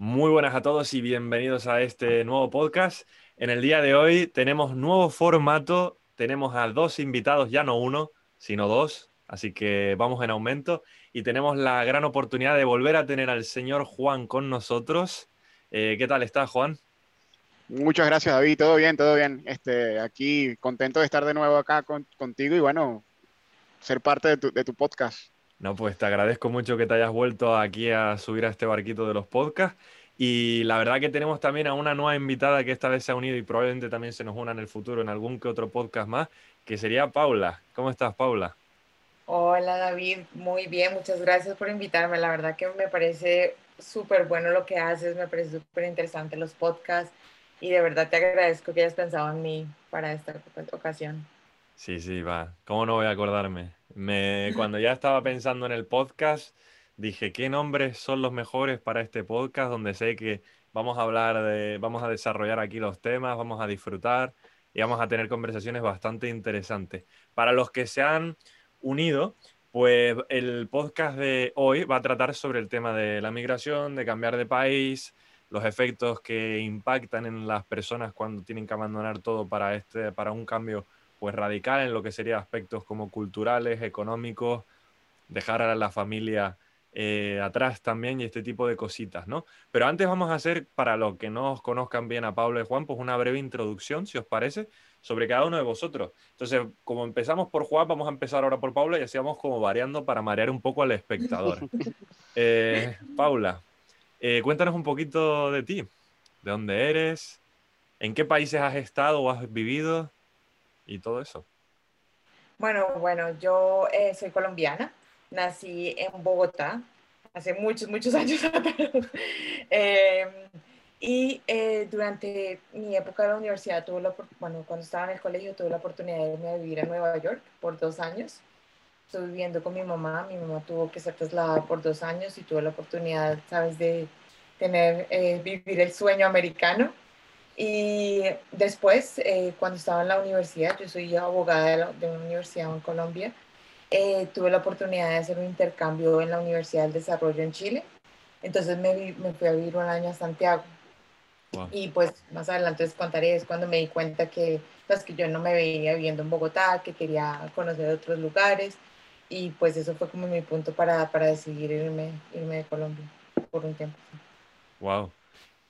Muy buenas a todos y bienvenidos a este nuevo podcast. En el día de hoy tenemos nuevo formato, tenemos a dos invitados, ya no uno, sino dos, así que vamos en aumento y tenemos la gran oportunidad de volver a tener al señor Juan con nosotros. Eh, ¿Qué tal está Juan? Muchas gracias David, todo bien, todo bien. Este, aquí contento de estar de nuevo acá contigo y bueno, ser parte de tu podcast. No, pues te agradezco mucho que te hayas vuelto aquí a subir a este barquito de los podcasts. Y la verdad que tenemos también a una nueva invitada que esta vez se ha unido y probablemente también se nos una en el futuro en algún que otro podcast más, que sería Paula. ¿Cómo estás, Paula? Hola, David. Muy bien, muchas gracias por invitarme. La verdad que me parece súper bueno lo que haces, me parece súper interesante los podcasts y de verdad te agradezco que hayas pensado en mí para esta ocasión. Sí, sí, va. ¿Cómo no voy a acordarme? Me, cuando ya estaba pensando en el podcast, dije, ¿qué nombres son los mejores para este podcast? Donde sé que vamos a hablar de, vamos a desarrollar aquí los temas, vamos a disfrutar y vamos a tener conversaciones bastante interesantes. Para los que se han unido, pues el podcast de hoy va a tratar sobre el tema de la migración, de cambiar de país, los efectos que impactan en las personas cuando tienen que abandonar todo para, este, para un cambio pues radical en lo que sería aspectos como culturales, económicos, dejar a la familia eh, atrás también y este tipo de cositas, ¿no? Pero antes vamos a hacer, para los que no os conozcan bien a Pablo y Juan, pues una breve introducción, si os parece, sobre cada uno de vosotros. Entonces, como empezamos por Juan, vamos a empezar ahora por Paula y así vamos como variando para marear un poco al espectador. Eh, Paula, eh, cuéntanos un poquito de ti, de dónde eres, en qué países has estado o has vivido y todo eso. Bueno, bueno, yo eh, soy colombiana, nací en Bogotá hace muchos, muchos años em, y eh, durante mi época de la universidad, tuve la, bueno, cuando estaba en el colegio, tuve la oportunidad de irme a vivir a Nueva York por dos años. Estuve viviendo con mi mamá, mi mamá tuvo que ser trasladada por dos años y tuve la oportunidad, sabes, de tener, eh, vivir el sueño americano. Y después, eh, cuando estaba en la universidad, yo soy abogada de, una universidad en Colombia, eh, tuve la oportunidad de hacer un intercambio en la Universidad del Desarrollo en Chile. Entonces me, me fui a vivir un año a Santiago. Y pues más adelante les contaré, es cuando me di cuenta que, pues, que yo no me veía viviendo en Bogotá, que quería conocer otros lugares. Y pues eso fue como mi punto para, para decidir irme, irme de Colombia por un tiempo. Wow.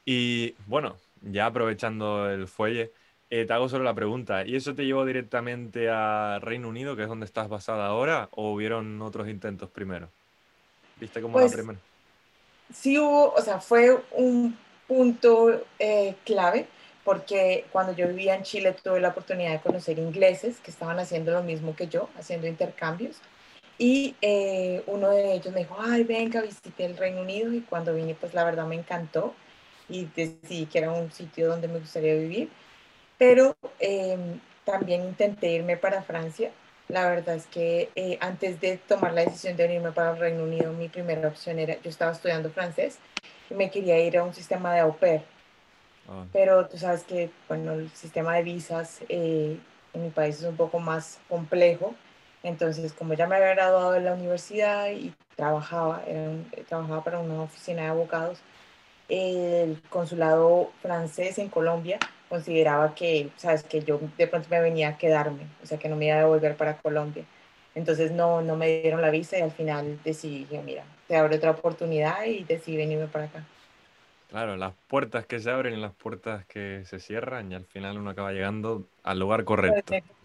Y bueno, ya aprovechando el fuelle, eh, te hago solo la pregunta, ¿y eso te llevó directamente a Reino Unido, que es donde estás basada ahora, o hubieron otros intentos primero? ¿Viste cómo la pues, primera? Sí hubo, o sea, fue un punto eh, clave, porque cuando yo vivía en Chile tuve la oportunidad de conocer ingleses que estaban haciendo lo mismo que yo, haciendo intercambios. Y eh, uno de ellos me dijo, ay, venga, visité el Reino Unido y cuando vine, pues la verdad me encantó y decidí que era un sitio donde me gustaría vivir. Pero em, también intenté irme para Francia. La verdad es que eh, antes de tomar la decisión de irme para el Reino Unido, mi primera opción era, yo estaba estudiando francés y me quería ir a un sistema de au pair. Ah. Pero tú sabes que, bueno, el sistema de visas eh, en mi país es un poco más complejo. Entonces, como ya me había graduado de la universidad y trabajaba, trabajaba para una oficina de abogados, el consulado francés en Colombia consideraba que, sabes, que yo de pronto me venía a quedarme, o sea, que no me iba a devolver para Colombia. Entonces no, no me dieron la visa y al final decidí, mira, te abre otra oportunidad y decidí venirme para acá. Claro, las puertas que se abren y las puertas que se cierran y al final uno acaba llegando al lugar correcto.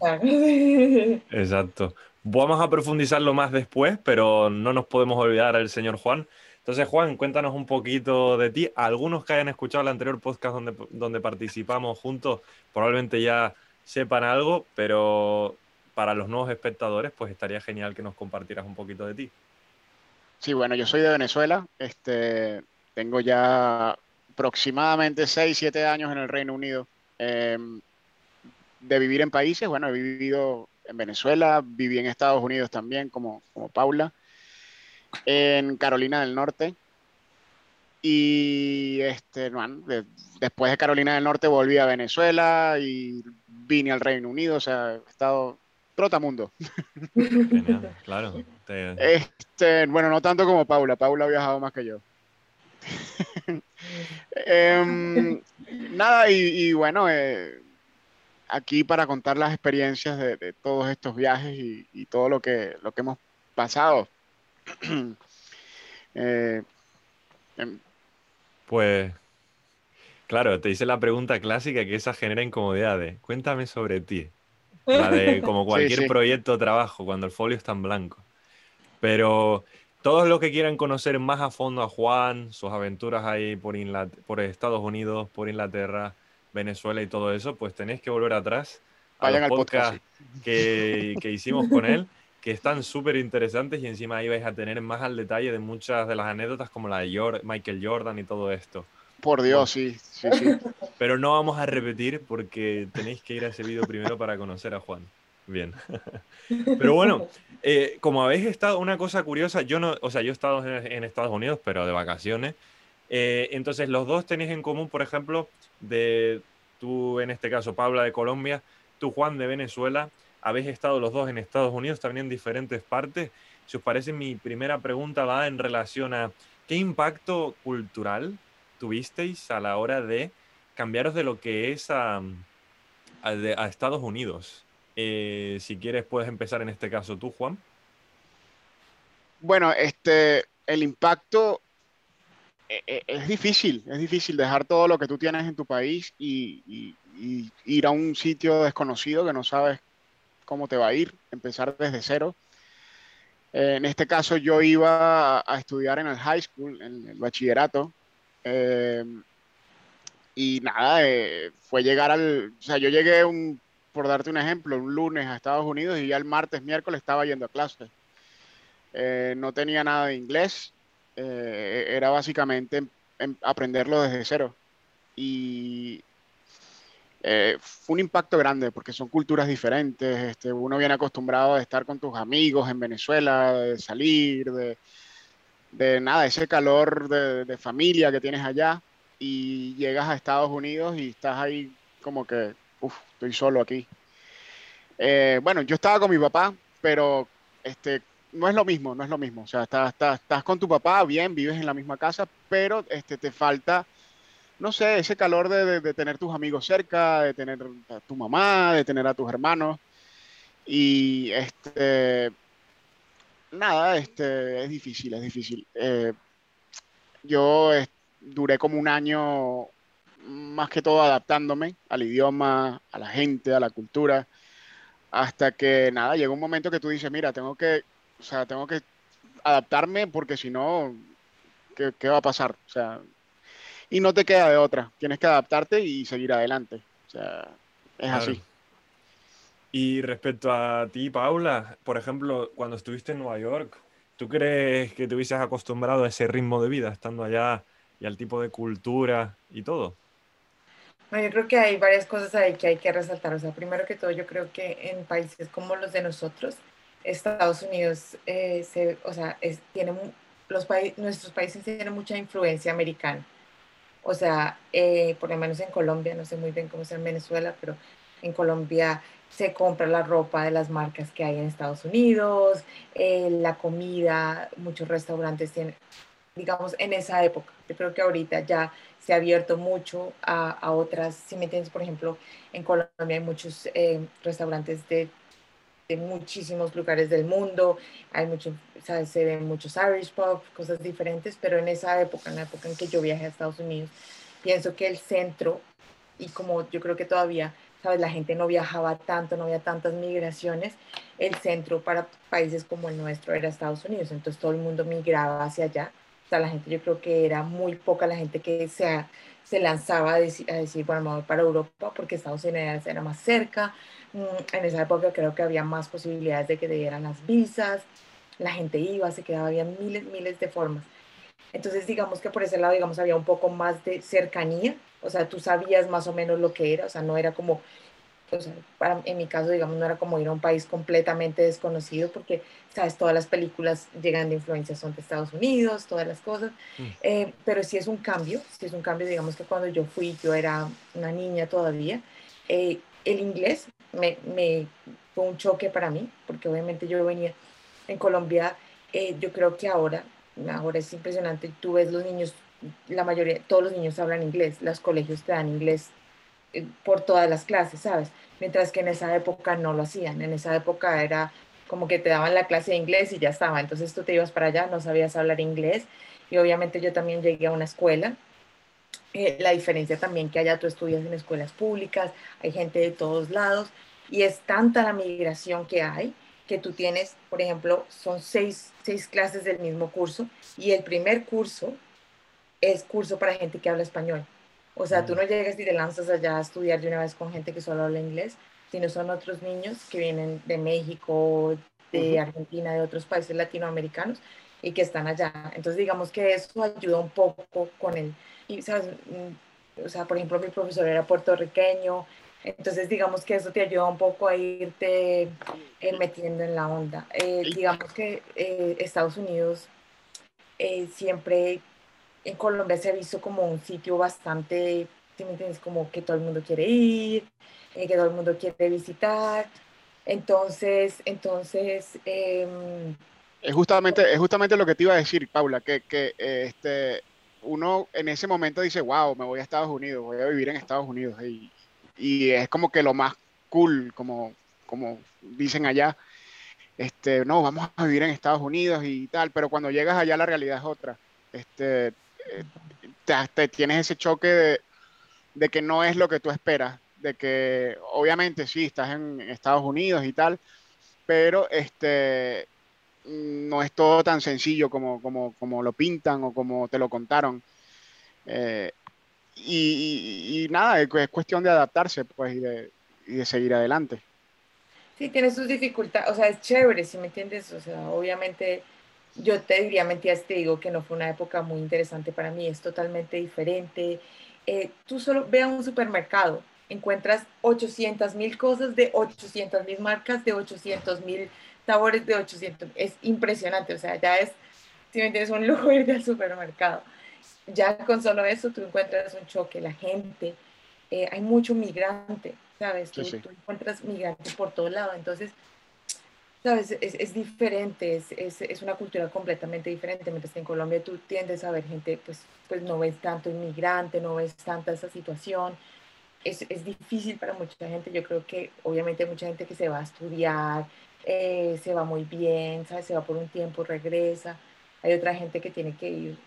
Exacto. Vamos a profundizarlo más después, pero no nos podemos olvidar al señor Juan, entonces, Juan, cuéntanos un poquito de ti. Algunos que hayan escuchado el anterior podcast donde, donde participamos juntos probablemente ya sepan algo, pero para los nuevos espectadores, pues estaría genial que nos compartieras un poquito de ti. Sí, bueno, yo soy de Venezuela. Este, tengo ya aproximadamente 6, 7 años en el Reino Unido. Em, de vivir en países, bueno, he vivido en Venezuela, viví en Estados Unidos también, como, como Paula en Carolina del Norte. Y este, después de Carolina del Norte volví a Venezuela y vine al Reino Unido, o sea, he estado trotamundo. Genial, claro. Este, bueno, no tanto como Paula, Paula ha viajado más que yo. Em, nada, y, bueno, eh, aquí para contar las experiencias de, todos estos viajes y, todo lo que, lo que hemos pasado. Eh, em, pues, claro, te hice la pregunta clásica que esa genera incomodidades. Cuéntame sobre ti. La de como cualquier proyecto o trabajo, cuando el folio está en blanco. Pero todos los que quieran conocer más a fondo a Juan, sus aventuras ahí por, por Estados Unidos, por Inglaterra, Venezuela y todo eso, pues tenéis que volver atrás a los podcast, Que, que, hicimos con él, que están súper interesantes y encima ahí vais a tener más al detalle de muchas de las anécdotas como la de Michael Jordan y todo esto. Por Dios, sí, sí, sí. Pero no vamos a repetir porque tenéis que ir a ese vídeo primero para conocer a Juan. Bien. Pero bueno, eh, como habéis estado, una cosa curiosa, yo no, o sea, yo he estado en, Estados Unidos, pero de vacaciones. Eh, entonces, los dos tenéis en común, por ejemplo, de tú, en este caso, Paula de Colombia, tú, Juan de Venezuela, habéis estado los dos en Estados Unidos, también en diferentes partes. Si os parece, mi primera pregunta va en relación a qué impacto cultural tuvisteis a la hora de cambiaros de lo que es a, Estados Unidos. Eh, si quieres, puedes empezar en este caso tú, Juan. Bueno, este, el impacto e, e, es difícil, es difícil dejar todo lo que tú tienes en tu país y, ir a un sitio desconocido que no sabes cómo te va a ir, empezar desde cero. en este caso yo iba a, estudiar en el high school, en el bachillerato, Em, y nada, eh, fue llegar al, o sea, yo llegué un, por darte un ejemplo, un lunes a Estados Unidos y ya el martes, miércoles estaba yendo a clase. Eh, no tenía nada de inglés, eh, era básicamente aprenderlo desde cero. Y fue un impacto grande porque son culturas diferentes. Este, uno viene acostumbrado a estar con tus amigos en Venezuela, de salir, de, de nada, ese calor de, familia que tienes allá y llegas a Estados Unidos y estás ahí como que, uff, estoy solo aquí. Eh, bueno, yo estaba con mi papá, pero este, no es lo mismo, no es lo mismo. O sea, estás, estás, con tu papá, bien, vives en la misma casa, pero este, te falta, no sé, ese calor de, de tener tus amigos cerca, de tener a tu mamá, de tener a tus hermanos. Y este, nada, este, es difícil, es difícil. Eh, yo duré como un año más que todo adaptándome al idioma, a la gente, a la cultura, hasta que nada, llega un momento que tú dices, mira, tengo que, o sea, tengo que adaptarme porque si no, ¿qué, va a pasar? O sea, y no te queda de otra, tienes que adaptarte y seguir adelante. O sea, es así. Y respecto a ti, Paula, por ejemplo, cuando estuviste en Nueva York, ¿tú crees que te hubieses acostumbrado a ese ritmo de vida estando allá y al tipo de cultura y todo? yo creo que hay varias cosas ahí que hay que resaltar. O sea, primero que todo, yo creo que en países como los de nosotros, Estados Unidos, eh, se, o sea, es, tiene, los nuestros países tienen mucha influencia americana. O sea, eh, por lo menos en Colombia, no sé muy bien cómo sea en Venezuela, pero en Colombia se compra la ropa de las marcas que hay en Estados Unidos, eh, la comida, muchos restaurantes tienen, digamos, en esa época. Yo creo que ahorita ya se ha abierto mucho a, otras, si me entiendes, por ejemplo, en Colombia hay muchos eh, restaurantes de, de, muchísimos lugares del mundo, hay ¿sabes? se ven muchos Irish pub, cosas diferentes, pero en esa época, en la época en que yo viajé a Estados Unidos, pienso que el centro, y como yo creo que todavía ¿sabes? La gente no viajaba tanto, no había tantas migraciones. El centro para países como el nuestro era Estados Unidos, entonces todo el mundo migraba hacia allá. O sea, la gente, yo creo que era muy poca la gente que se, se lanzaba a decir, a decir, bueno, vamos para Europa porque Estados Unidos era más cerca. Mm, en esa época creo que había más posibilidades de que te dieran las visas. La gente iba, se quedaba, había miles, miles de formas. Entonces, digamos que por ese lado, digamos, había un poco más de cercanía o sea, tú sabías más o menos lo que era, o sea, no era como, o sea, para, en mi caso, digamos, no era como ir a un país completamente desconocido, porque, sabes, todas las películas llegan de influencia, son de Estados Unidos, todas las cosas, mm. eh, pero sí es un cambio, sí es un cambio, digamos que cuando yo fui, yo era una niña todavía, eh, el inglés me, me, fue un choque para mí, porque obviamente yo venía en Colombia, eh, yo creo que ahora, ahora es impresionante, tú ves los niños la mayoría, todos los niños hablan inglés, los colegios te dan inglés por todas las clases, ¿sabes? Mientras que en esa época no lo hacían, en esa época era como que te daban la clase de inglés y ya estaba, entonces tú te ibas para allá, no sabías hablar inglés y obviamente yo también llegué a una escuela. Eh, la diferencia también que allá tú estudias en escuelas públicas, hay gente de todos lados y es tanta la migración que hay que tú tienes, por ejemplo, son seis, seis clases del mismo curso y el primer curso es curso para gente que habla español. O sea, tú no llegas y te lanzas allá a estudiar de una vez con gente que solo habla inglés, sino son otros niños que vienen de México, de Argentina, de otros países latinoamericanos y que están allá. Entonces, digamos que eso ayuda un poco con el, y, ¿sabes? Mm, o sea, por ejemplo, mi profesor era puertorriqueño, entonces, digamos que eso te ayuda un poco a irte eh, metiendo en la onda. Eh, digamos que eh, Estados Unidos siempre en Colombia se ha visto como un sitio bastante, ¿sí me entiendes? Como que todo el mundo quiere ir, que todo el mundo quiere visitar. Entonces, entonces... Em, es justamente, es justamente lo que te iba a decir, Paula, que, que este, uno en ese momento dice, wow, me voy a Estados Unidos, voy a vivir en Estados Unidos. Y, y es como que lo más cool, como, como dicen allá. Este, no, vamos a vivir en Estados Unidos y tal, pero cuando llegas allá la realidad es otra. Este, eh, te, tienes ese choque de, de, que no es lo que tú esperas, de que obviamente sí, estás en Estados Unidos y tal, pero este, no es todo tan sencillo como, como, como lo pintan o como te lo contaron. Eh, y, nada, es, cuestión de adaptarse pues, y de, y de seguir adelante. Sí, tiene sus dificultades, o sea, es chévere, si me entiendes, o sea, obviamente yo te diría mentiras, te digo que no fue una época muy interesante para mí, es totalmente diferente. Eh, tú solo ve a un supermercado, encuentras 800 mil cosas de 800 mil marcas, de 800 mil sabores, de 800, es impresionante, o sea, ya es, si me entiendes, un lujo ir al supermercado ya con solo eso tú encuentras un choque, la gente, eh, hay mucho migrante, ¿sabes? Tú, encuentras migrantes por todo lado, entonces, ¿sabes? Es, es diferente, es, es, es, una cultura completamente diferente, mientras que en Colombia tú tiendes a ver gente, pues, pues no ves tanto inmigrante, no ves tanta esa situación. Es, es difícil para mucha gente, yo creo que obviamente hay mucha gente que se va a estudiar, eh, se va muy bien, ¿sabes? Se va por un tiempo, regresa. Hay otra gente que tiene que ir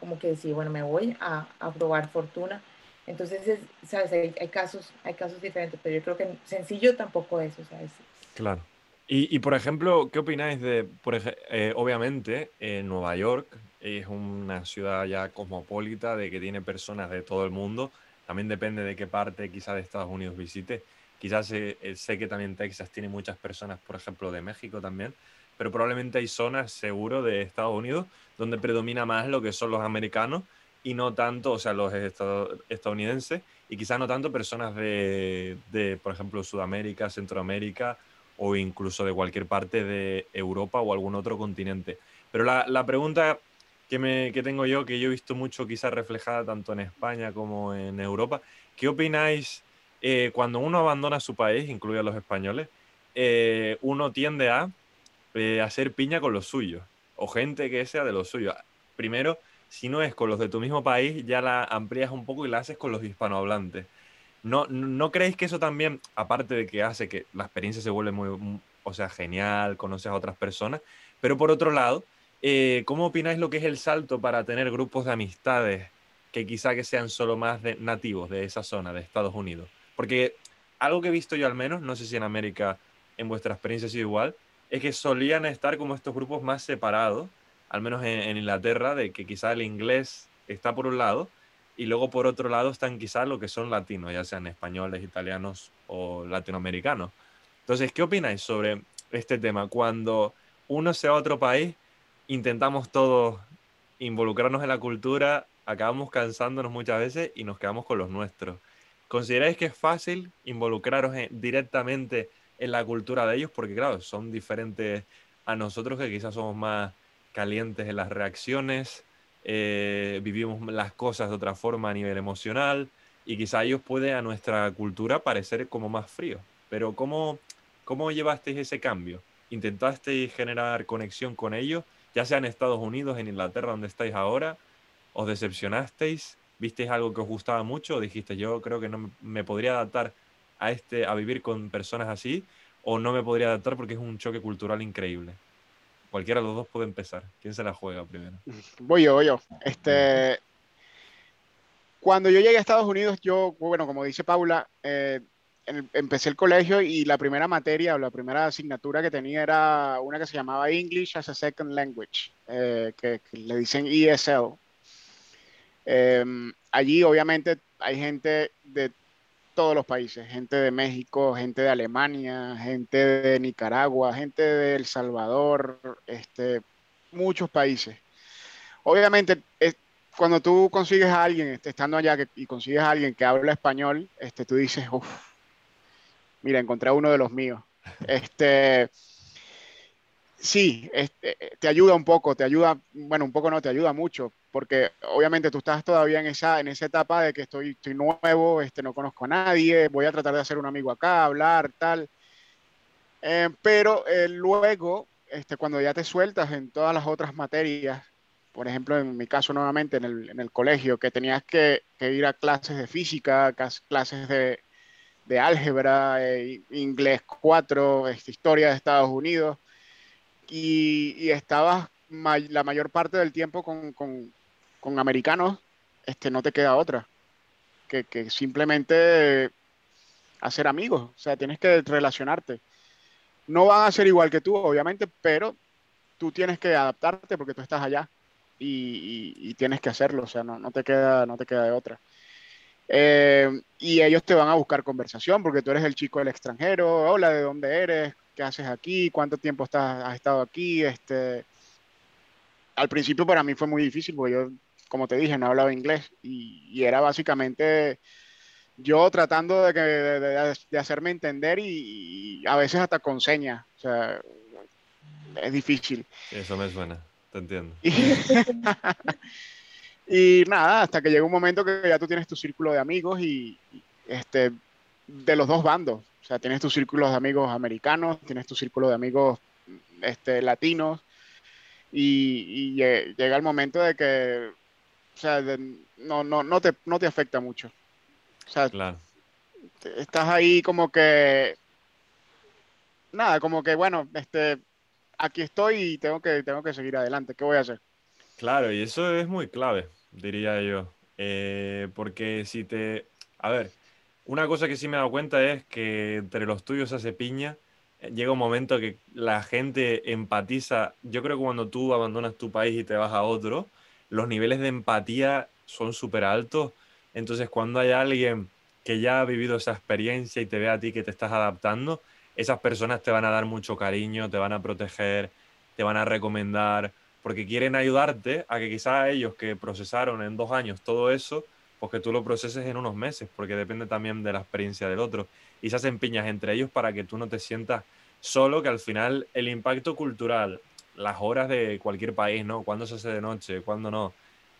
como que decir, bueno, me voy a, a probar fortuna. Entonces, ¿sabes? Hay, casos, hay casos diferentes, pero yo creo que sencillo tampoco es, ¿sabes? Claro. Y, y por ejemplo, ¿qué opináis de, por eh, obviamente, Nueva York es una ciudad ya cosmopolita, de que tiene personas de todo el mundo, también depende de qué parte quizás de Estados Unidos visite. Quizás eh, sé que también Texas tiene muchas personas, por ejemplo, de México también pero probablemente hay zonas, seguro, de Estados Unidos donde predomina más lo que son los americanos y no tanto, o sea, los estadounidenses, y quizás no tanto personas de, de, por ejemplo, Sudamérica, Centroamérica o incluso de cualquier parte de Europa o algún otro continente. Pero la, la pregunta que, me, que tengo yo, que yo he visto mucho quizás reflejada tanto en España como en Europa, ¿qué opináis eh, cuando uno abandona su país, incluye a los españoles, eh, uno tiende a eh, hacer piña con los suyos o gente que sea de los suyos. Primero, si no es con los de tu mismo país, ya la amplías un poco y la haces con los hispanohablantes. ¿No, ¿No creéis que eso también, aparte de que hace que la experiencia se vuelve muy, o sea, genial, conoces a otras personas, pero por otro lado, eh, ¿cómo opináis lo que es el salto para tener grupos de amistades que quizá que sean solo más nativos de esa zona, de Estados Unidos? Porque algo que he visto yo al menos, no sé si en América en vuestra experiencia ha sido igual, es que solían estar como estos grupos más separados, al menos en, Inglaterra, de que quizá el inglés está por un lado y luego por otro lado están quizá lo que son latinos, ya sean españoles, italianos o latinoamericanos. Entonces, ¿qué opináis sobre este tema? Cuando uno se va otro país, intentamos todos involucrarnos en la cultura, acabamos cansándonos muchas veces y nos quedamos con los nuestros. ¿Consideráis que es fácil involucraros directamente en la cultura de ellos, porque claro, son diferentes a nosotros que quizás somos más calientes en las reacciones, eh, vivimos las cosas de otra forma a nivel emocional y quizá ellos puede a nuestra cultura parecer como más frío. Pero ¿cómo, cómo llevasteis ese cambio? ¿Intentasteis generar conexión con ellos, ya sea en Estados Unidos, en Inglaterra, donde estáis ahora? ¿Os decepcionasteis? ¿Visteis algo que os gustaba mucho? ¿O dijiste, yo creo que no me podría adaptar a, este, a vivir con personas así? ¿O no me podría adaptar porque es un choque cultural increíble? Cualquiera de los dos puede empezar. ¿Quién se la juega primero? Voy yo, voy yo. Este, cuando yo llegué a Estados Unidos, yo, bueno, como dice Paula, eh, empecé el colegio y la primera materia o la primera asignatura que tenía era una que se llamaba English as a Second Language, eh, que, le dicen ESL. Em, allí obviamente hay gente de todos los países, gente de México, gente de Alemania, gente de Nicaragua, gente de El Salvador, este, muchos países. Obviamente, cuando tú consigues a alguien, este, estando allá y consigues a alguien que habla español, este, tú dices, uff, mira, encontré uno de los míos. Este, sí, este, te ayuda un poco, te ayuda, bueno, un poco no, te ayuda mucho, porque obviamente tú estás todavía en esa, en esa etapa de que estoy, estoy nuevo, este, no conozco a nadie, voy a tratar de hacer un amigo acá, hablar, tal. Eh, pero eh, luego, este, cuando ya te sueltas en todas las otras materias, por ejemplo, en mi caso nuevamente en el, en el colegio, que tenías que, que, ir a clases de física, clases de, de álgebra, eh, inglés 4, este, historia de Estados Unidos, y, estabas la mayor parte del tiempo con, con, con americanos, este, no te queda otra que, que, simplemente hacer amigos, o sea, tienes que relacionarte. No van a ser igual que tú, obviamente, pero tú tienes que adaptarte porque tú estás allá y, y, tienes que hacerlo, o sea, no, no, te, queda, no te queda de otra. Eh, y ellos te van a buscar conversación porque tú eres el chico del extranjero, hola, ¿de dónde eres? ¿Qué haces aquí? ¿Cuánto tiempo estás, has estado aquí? Este, al principio para mí fue muy difícil porque yo, como te dije, no hablaba inglés y, era básicamente yo tratando de, que, de, hacerme entender y, a veces hasta con señas. O sea, es difícil. Eso me suena, te entiendo. Y, nada, hasta que llega un momento que ya tú tienes tu círculo de amigos y, este, de los dos bandos. O sea, tienes tu círculo de amigos americanos, tienes tu círculo de amigos este, latinos y, llega el momento de que, o sea, no, no, no, te, no te afecta mucho. O sea, claro. estás ahí como que, nada, como que, bueno, este, aquí estoy y tengo que, tengo que seguir adelante. ¿Qué voy a hacer? Claro, y eso es muy clave, diría yo. Eh, porque si te... A ver, una cosa que sí me he dado cuenta es que entre los tuyos hace piña llega un momento que la gente empatiza. Yo creo que cuando tú abandonas tu país y te vas a otro, los niveles de empatía son súper altos. Entonces, cuando hay alguien que ya ha vivido esa experiencia y te ve a ti que te estás adaptando, esas personas te van a dar mucho cariño, te van a proteger, te van a recomendar, porque quieren ayudarte a que quizás ellos que procesaron en dos años todo eso, pues que tú lo proceses en unos meses, porque depende también de la experiencia del otro y se hacen piñas entre ellos para que tú no te sientas solo, que al final el impacto cultural, las horas de cualquier país, ¿no? Cuándo se hace de noche, cuándo no,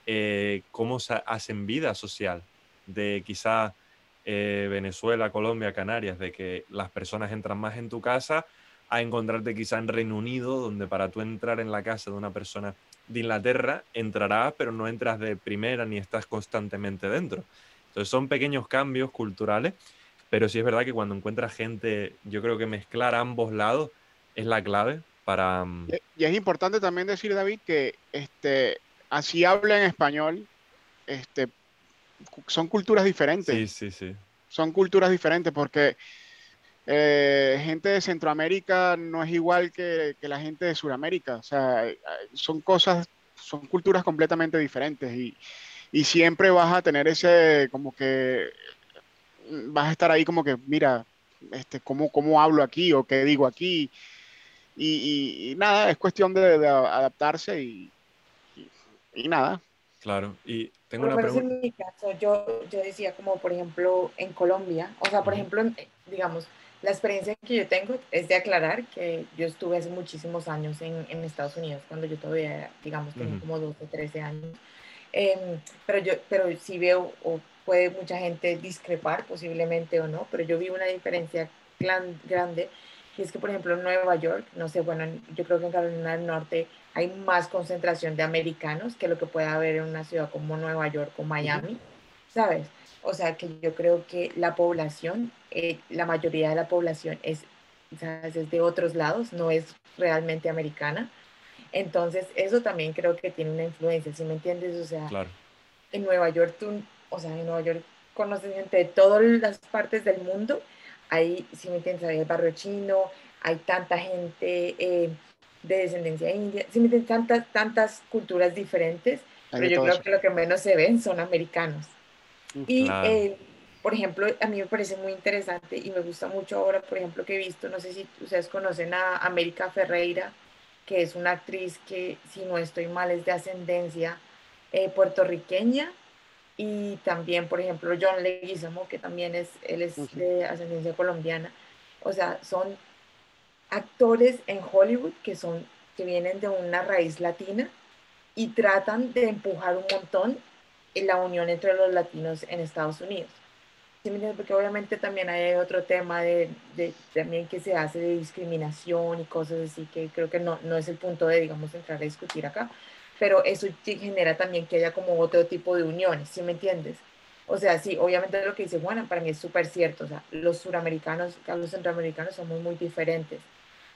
eh, cómo se hacen vida social de quizá eh, Venezuela, Colombia, Canarias, de que las personas entran más en tu casa a encontrarte quizá en Reino Unido, donde para tú entrar en la casa de una persona de Inglaterra, entrarás, pero no entras de primera ni estás constantemente dentro. Entonces son pequeños cambios culturales pero sí es verdad que cuando encuentras gente, yo creo que mezclar ambos lados es la clave para... Mm, y es importante también decir, David, que este, así habla en español, este, son culturas diferentes. Sí, sí, sí. Son culturas diferentes porque eh, gente de Centroamérica no es igual que, que, la gente de Sudamérica. O sea, son cosas, son culturas completamente diferentes y, y siempre vas a tener ese, como que vas a estar ahí como que, mira, este, ¿cómo, cómo hablo aquí o qué digo aquí? Y, nada, es cuestión de, adaptarse y, y, nada. Claro, y tengo una pregunta. En mi caso, yo, yo decía como, por ejemplo, en Colombia, o sea, por ejemplo, digamos, la experiencia que yo tengo es de aclarar que yo estuve hace muchísimos años en, en Estados Unidos, cuando yo todavía, digamos, tenía como 12, 13 años. Em, pero yo, pero sí veo, o puede mucha gente discrepar posiblemente o no, pero yo vi una diferencia grande y es que, por ejemplo, en Nueva York, no sé, bueno, yo creo que en Carolina del Norte hay más concentración de americanos que lo que puede haber en una ciudad como Nueva York o Miami, ¿sabes? O sea que yo creo que la población, eh, la mayoría de la población es, ¿sabes? es de otros lados, no es realmente americana. Entonces, eso también creo que tiene una influencia, ¿sí me entiendes? O sea, en Nueva York, tú, o sea, en Nueva York conoces gente de todas las partes del mundo. Ahí, si me entiendes, hay el barrio chino, hay tanta gente eh, de descendencia india, si me entiendes, tantas, tantas culturas diferentes, pero yo creo que lo que menos se ven son americanos. Y, eh, por ejemplo, a mí me parece muy interesante y me gusta mucho ahora, por ejemplo, que he visto, no sé si ustedes conocen a América Ferreira, que es una actriz que, si no estoy mal, es de ascendencia eh, puertorriqueña. Y también, por ejemplo, John Leguizamo, que también es, él es de ascendencia colombiana. O sea, son actores en Hollywood que, son, que vienen de una raíz latina y tratan de empujar un montón la unión entre los latinos en Estados Unidos. Porque obviamente también hay otro tema de, de, también que se hace de discriminación y cosas así que creo que no, no es el punto de, digamos, entrar a discutir acá, pero eso genera también que haya como otro tipo de uniones, ¿sí me entiendes? O sea, sí, obviamente lo que dice Juana para mí es súper cierto, o sea, los suramericanos, los centroamericanos somos muy diferentes,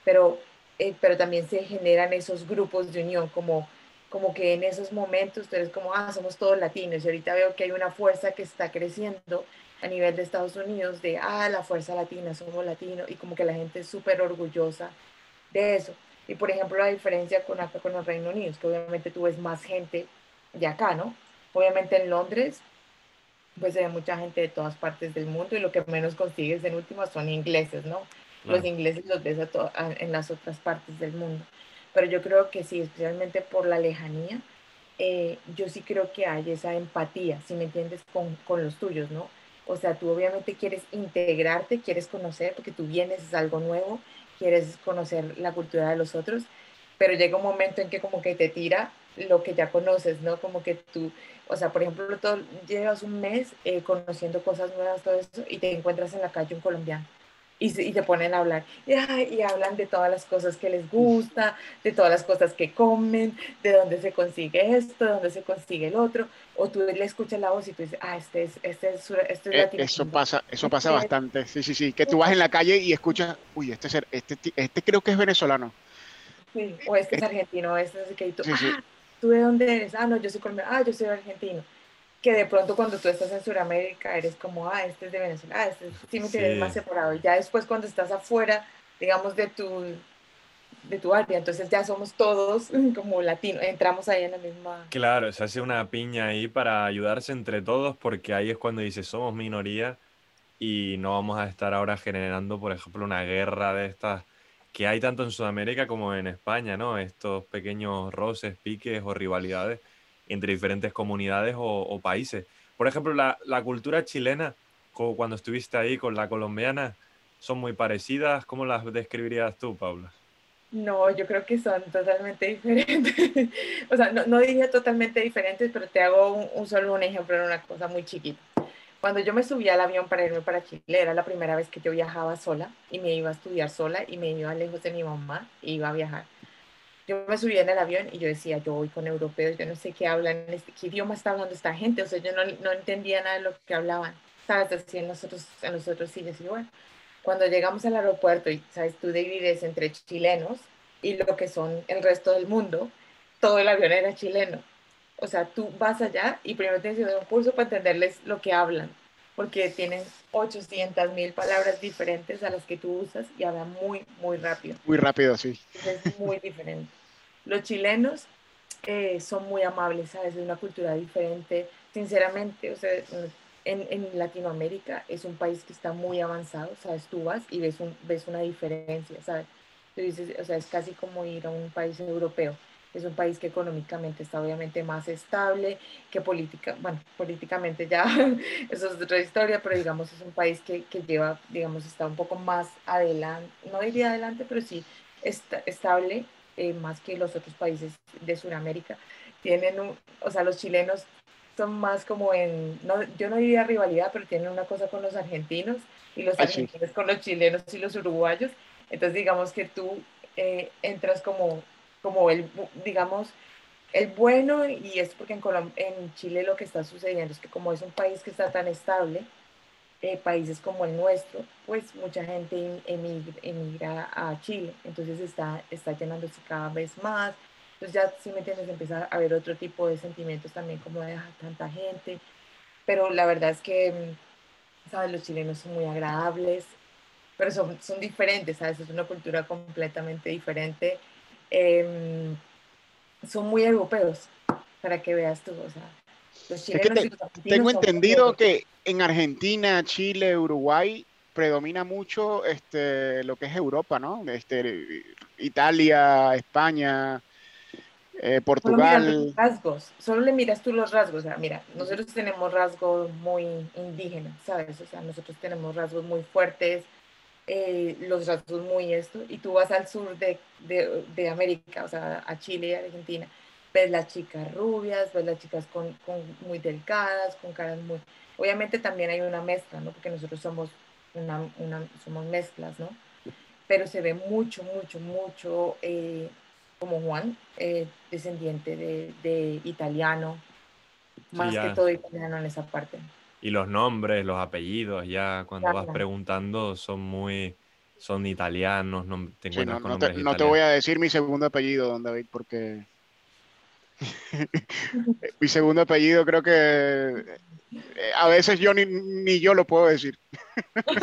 pero, eh, pero también se generan esos grupos de unión, como, como que en esos momentos tú eres como, ah, somos todos latinos, y ahorita veo que hay una fuerza que está creciendo a nivel de Estados Unidos de, ah, la fuerza latina, somos latinos, y como que la gente es súper orgullosa de eso. Y por ejemplo, la diferencia con acá con los Reino Unido, que obviamente tú ves más gente de acá, ¿no? Obviamente en Londres, pues hay mucha gente de todas partes del mundo y lo que menos consigues en últimas son ingleses, ¿no? Los ingleses los ves en las otras partes del mundo. Pero yo creo que sí, especialmente por la lejanía, eh, yo sí creo que hay esa empatía, si me entiendes, con, con los tuyos, ¿no? O sea, tú obviamente quieres integrarte, quieres conocer, porque tú vienes, es algo nuevo, quieres conocer la cultura de los otros, pero llega un momento en que como que te tira lo que ya conoces, ¿no? Como que tú, o sea, por ejemplo, todo, llevas un mes eh, conociendo cosas nuevas, todo eso, y te encuentras en la calle un colombiano y, te ponen a hablar y, y, hablan de todas las cosas que les gusta, de todas las cosas que comen, de dónde se consigue esto, de dónde se consigue el otro, o tú le escuchas la voz y tú dices, ah, este es, este es, este es eh, Eso pasa, eso pasa bastante, sí, sí, sí, que tú vas en la calle y escuchas, uy, este, este, este creo que es venezolano. Sí, o este es argentino, este es que tú, ah, ¿tú de dónde eres? Ah, no, yo soy colombiano, ah, yo soy argentino que de pronto cuando tú estás en Sudamérica eres como, ah, este es de Venezuela, ah, este sí me tienes más separado. Y ya después cuando estás afuera, digamos, de tu, de tu área, entonces ya somos todos como latinos, entramos ahí en la misma... Claro, se hace una piña ahí para ayudarse entre todos porque ahí es cuando dices, somos minoría y no vamos a estar ahora generando, por ejemplo, una guerra de estas que hay tanto en Sudamérica como en España, ¿no? Estos pequeños roces, piques o rivalidades entre diferentes comunidades o, países. Por ejemplo, la, cultura chilena, cuando estuviste ahí con la colombiana, son muy parecidas. ¿Cómo las describirías tú, Paula? No, yo creo que son totalmente diferentes. o sea, no, no totalmente diferentes, pero te hago un, solo un ejemplo de una cosa muy chiquita. Cuando yo me subí al avión para irme para Chile, era la primera vez que yo viajaba sola y me iba a estudiar sola y me iba lejos de mi mamá y iba a viajar yo me subí en el avión y yo decía, yo voy con europeos, yo no sé qué hablan, este, qué idioma está hablando esta gente, o sea, yo no, no entendía nada de lo que hablaban, ¿sabes? Así en nosotros, en nosotros sí, y bueno, cuando llegamos al aeropuerto y, ¿sabes? Tú divides entre chilenos y lo que son el resto del mundo, todo el avión era chileno. O sea, tú vas allá y primero tienes que hacer un curso para entenderles lo que hablan, porque tienen 800 mil palabras diferentes a las que tú usas y hablan muy, muy rápido. Muy rápido, sí. Es muy diferente. Los chilenos eh, son muy amables, ¿sabes? De una cultura diferente. Sinceramente, o sea, en, en, Latinoamérica es un país que está muy avanzado, ¿sabes? Tú vas y ves, un, ves una diferencia, ¿sabes? Tú dices, o sea, es casi como ir a un país europeo es un país que económicamente está obviamente más estable, que política, bueno, políticamente ya, eso es otra historia, pero digamos es un país que, que lleva, digamos, está un poco más adelante, no diría adelante, pero sí está, estable eh, más que los otros países de Sudamérica. Tienen, un, o sea, los chilenos son más como en, no, yo no diría rivalidad, pero tienen una cosa con los argentinos y los ah, argentinos con los chilenos y los uruguayos. Entonces digamos que tú eh, entras como como el, digamos, el bueno, y es porque en, en Chile lo que está sucediendo es que como es un país que está tan estable, eh, países como el nuestro, pues mucha gente emigra, a Chile, entonces está, está llenándose cada vez más. Entonces ya, si me entiendes, empieza a haber otro tipo de sentimientos también como de tanta gente. Pero la verdad es que, mm, ¿sabes? Los chilenos son muy agradables, pero son, son diferentes, ¿sabes? Es una cultura completamente diferente. Em, son muy europeos, para que veas tú, o sea, tengo entendido que en Argentina, Chile, Uruguay predomina mucho este, lo que es Europa, ¿no? Este, Italia, España, eh, Portugal. Solo, los rasgos, solo le miras tú los rasgos. O sea, mira, nosotros tenemos rasgos muy indígenas, ¿sabes? O sea, nosotros tenemos rasgos muy fuertes, eh, los rasgos muy esto, y tú vas al sur de, de, de América, o sea, a Chile y Argentina, ves las chicas rubias, ves las chicas con, con, muy delicadas, con caras muy... Obviamente también hay una mezcla, ¿no? Porque nosotros somos, una, una somos mezclas, ¿no? Pero se ve mucho, mucho, mucho, eh, como Juan, eh, descendiente de, de, italiano, más que todo italiano en esa parte. Y los nombres, los apellidos, ya cuando vas preguntando son muy son italianos, no te no, no, te, no, te, voy a decir mi segundo apellido, don David, porque Mi segundo apellido creo que eh, a veces yo ni, ni yo lo puedo decir.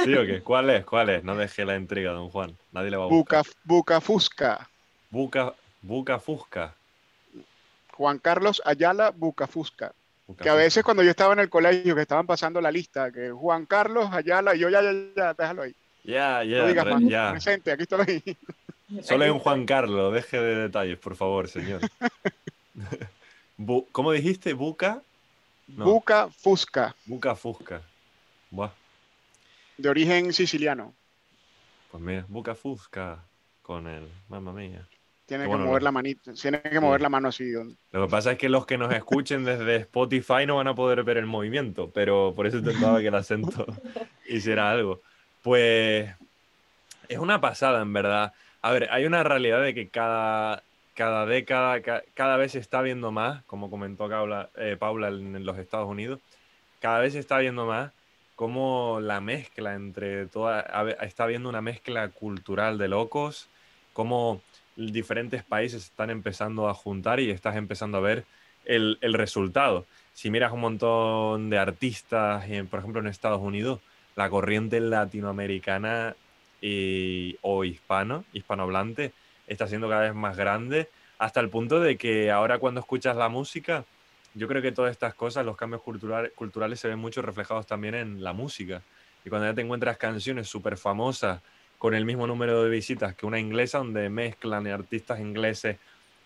¿Sí o qué? ¿Cuál es? ¿Cuál es? No deje la intriga, don Juan. Nadie le va a buscar. Buca, Fusca. Buca, Buca Fusca. Juan Carlos Ayala Bucafusca. Que a veces cuando yo estaba en el colegio, que estaban pasando la lista, que Juan Carlos Ayala, y yo ya, ya, ya, déjalo ahí. Ya, ya, ya. Presente, aquí estoy. Solo hay un Juan Carlos, deje de detalles, por favor, señor. ¿Cómo dijiste? ¿Buca? Buca Fusca. Buca Fusca. De origen siciliano. Pues mira, Buca Fusca con el. Mamma mía. Tiene que mover la manita, tiene que mover la mano así. Lo que pasa es que los que nos escuchen desde Spotify no van a poder ver el movimiento, pero por eso intentaba que el acento hiciera algo. Pues es una pasada, en verdad. A ver, hay una realidad de que cada cada década, cada vez se está viendo más, como comentó Paula, eh, Paula en los Estados Unidos, cada vez se está viendo más cómo la mezcla entre todas, está viendo una mezcla cultural de locos, cómo diferentes países están empezando a juntar y estás empezando a ver el, el resultado. Si miras un montón de artistas, por ejemplo en Estados Unidos, la corriente latinoamericana y, o hispano, hispanohablante, está siendo cada vez más grande, hasta el punto de que ahora cuando escuchas la música, yo creo que todas estas cosas, los cambios culturales se ven mucho reflejados también en la música. Y cuando ya te encuentras canciones súper famosas con el mismo número de visitas que una inglesa, donde mezclan artistas ingleses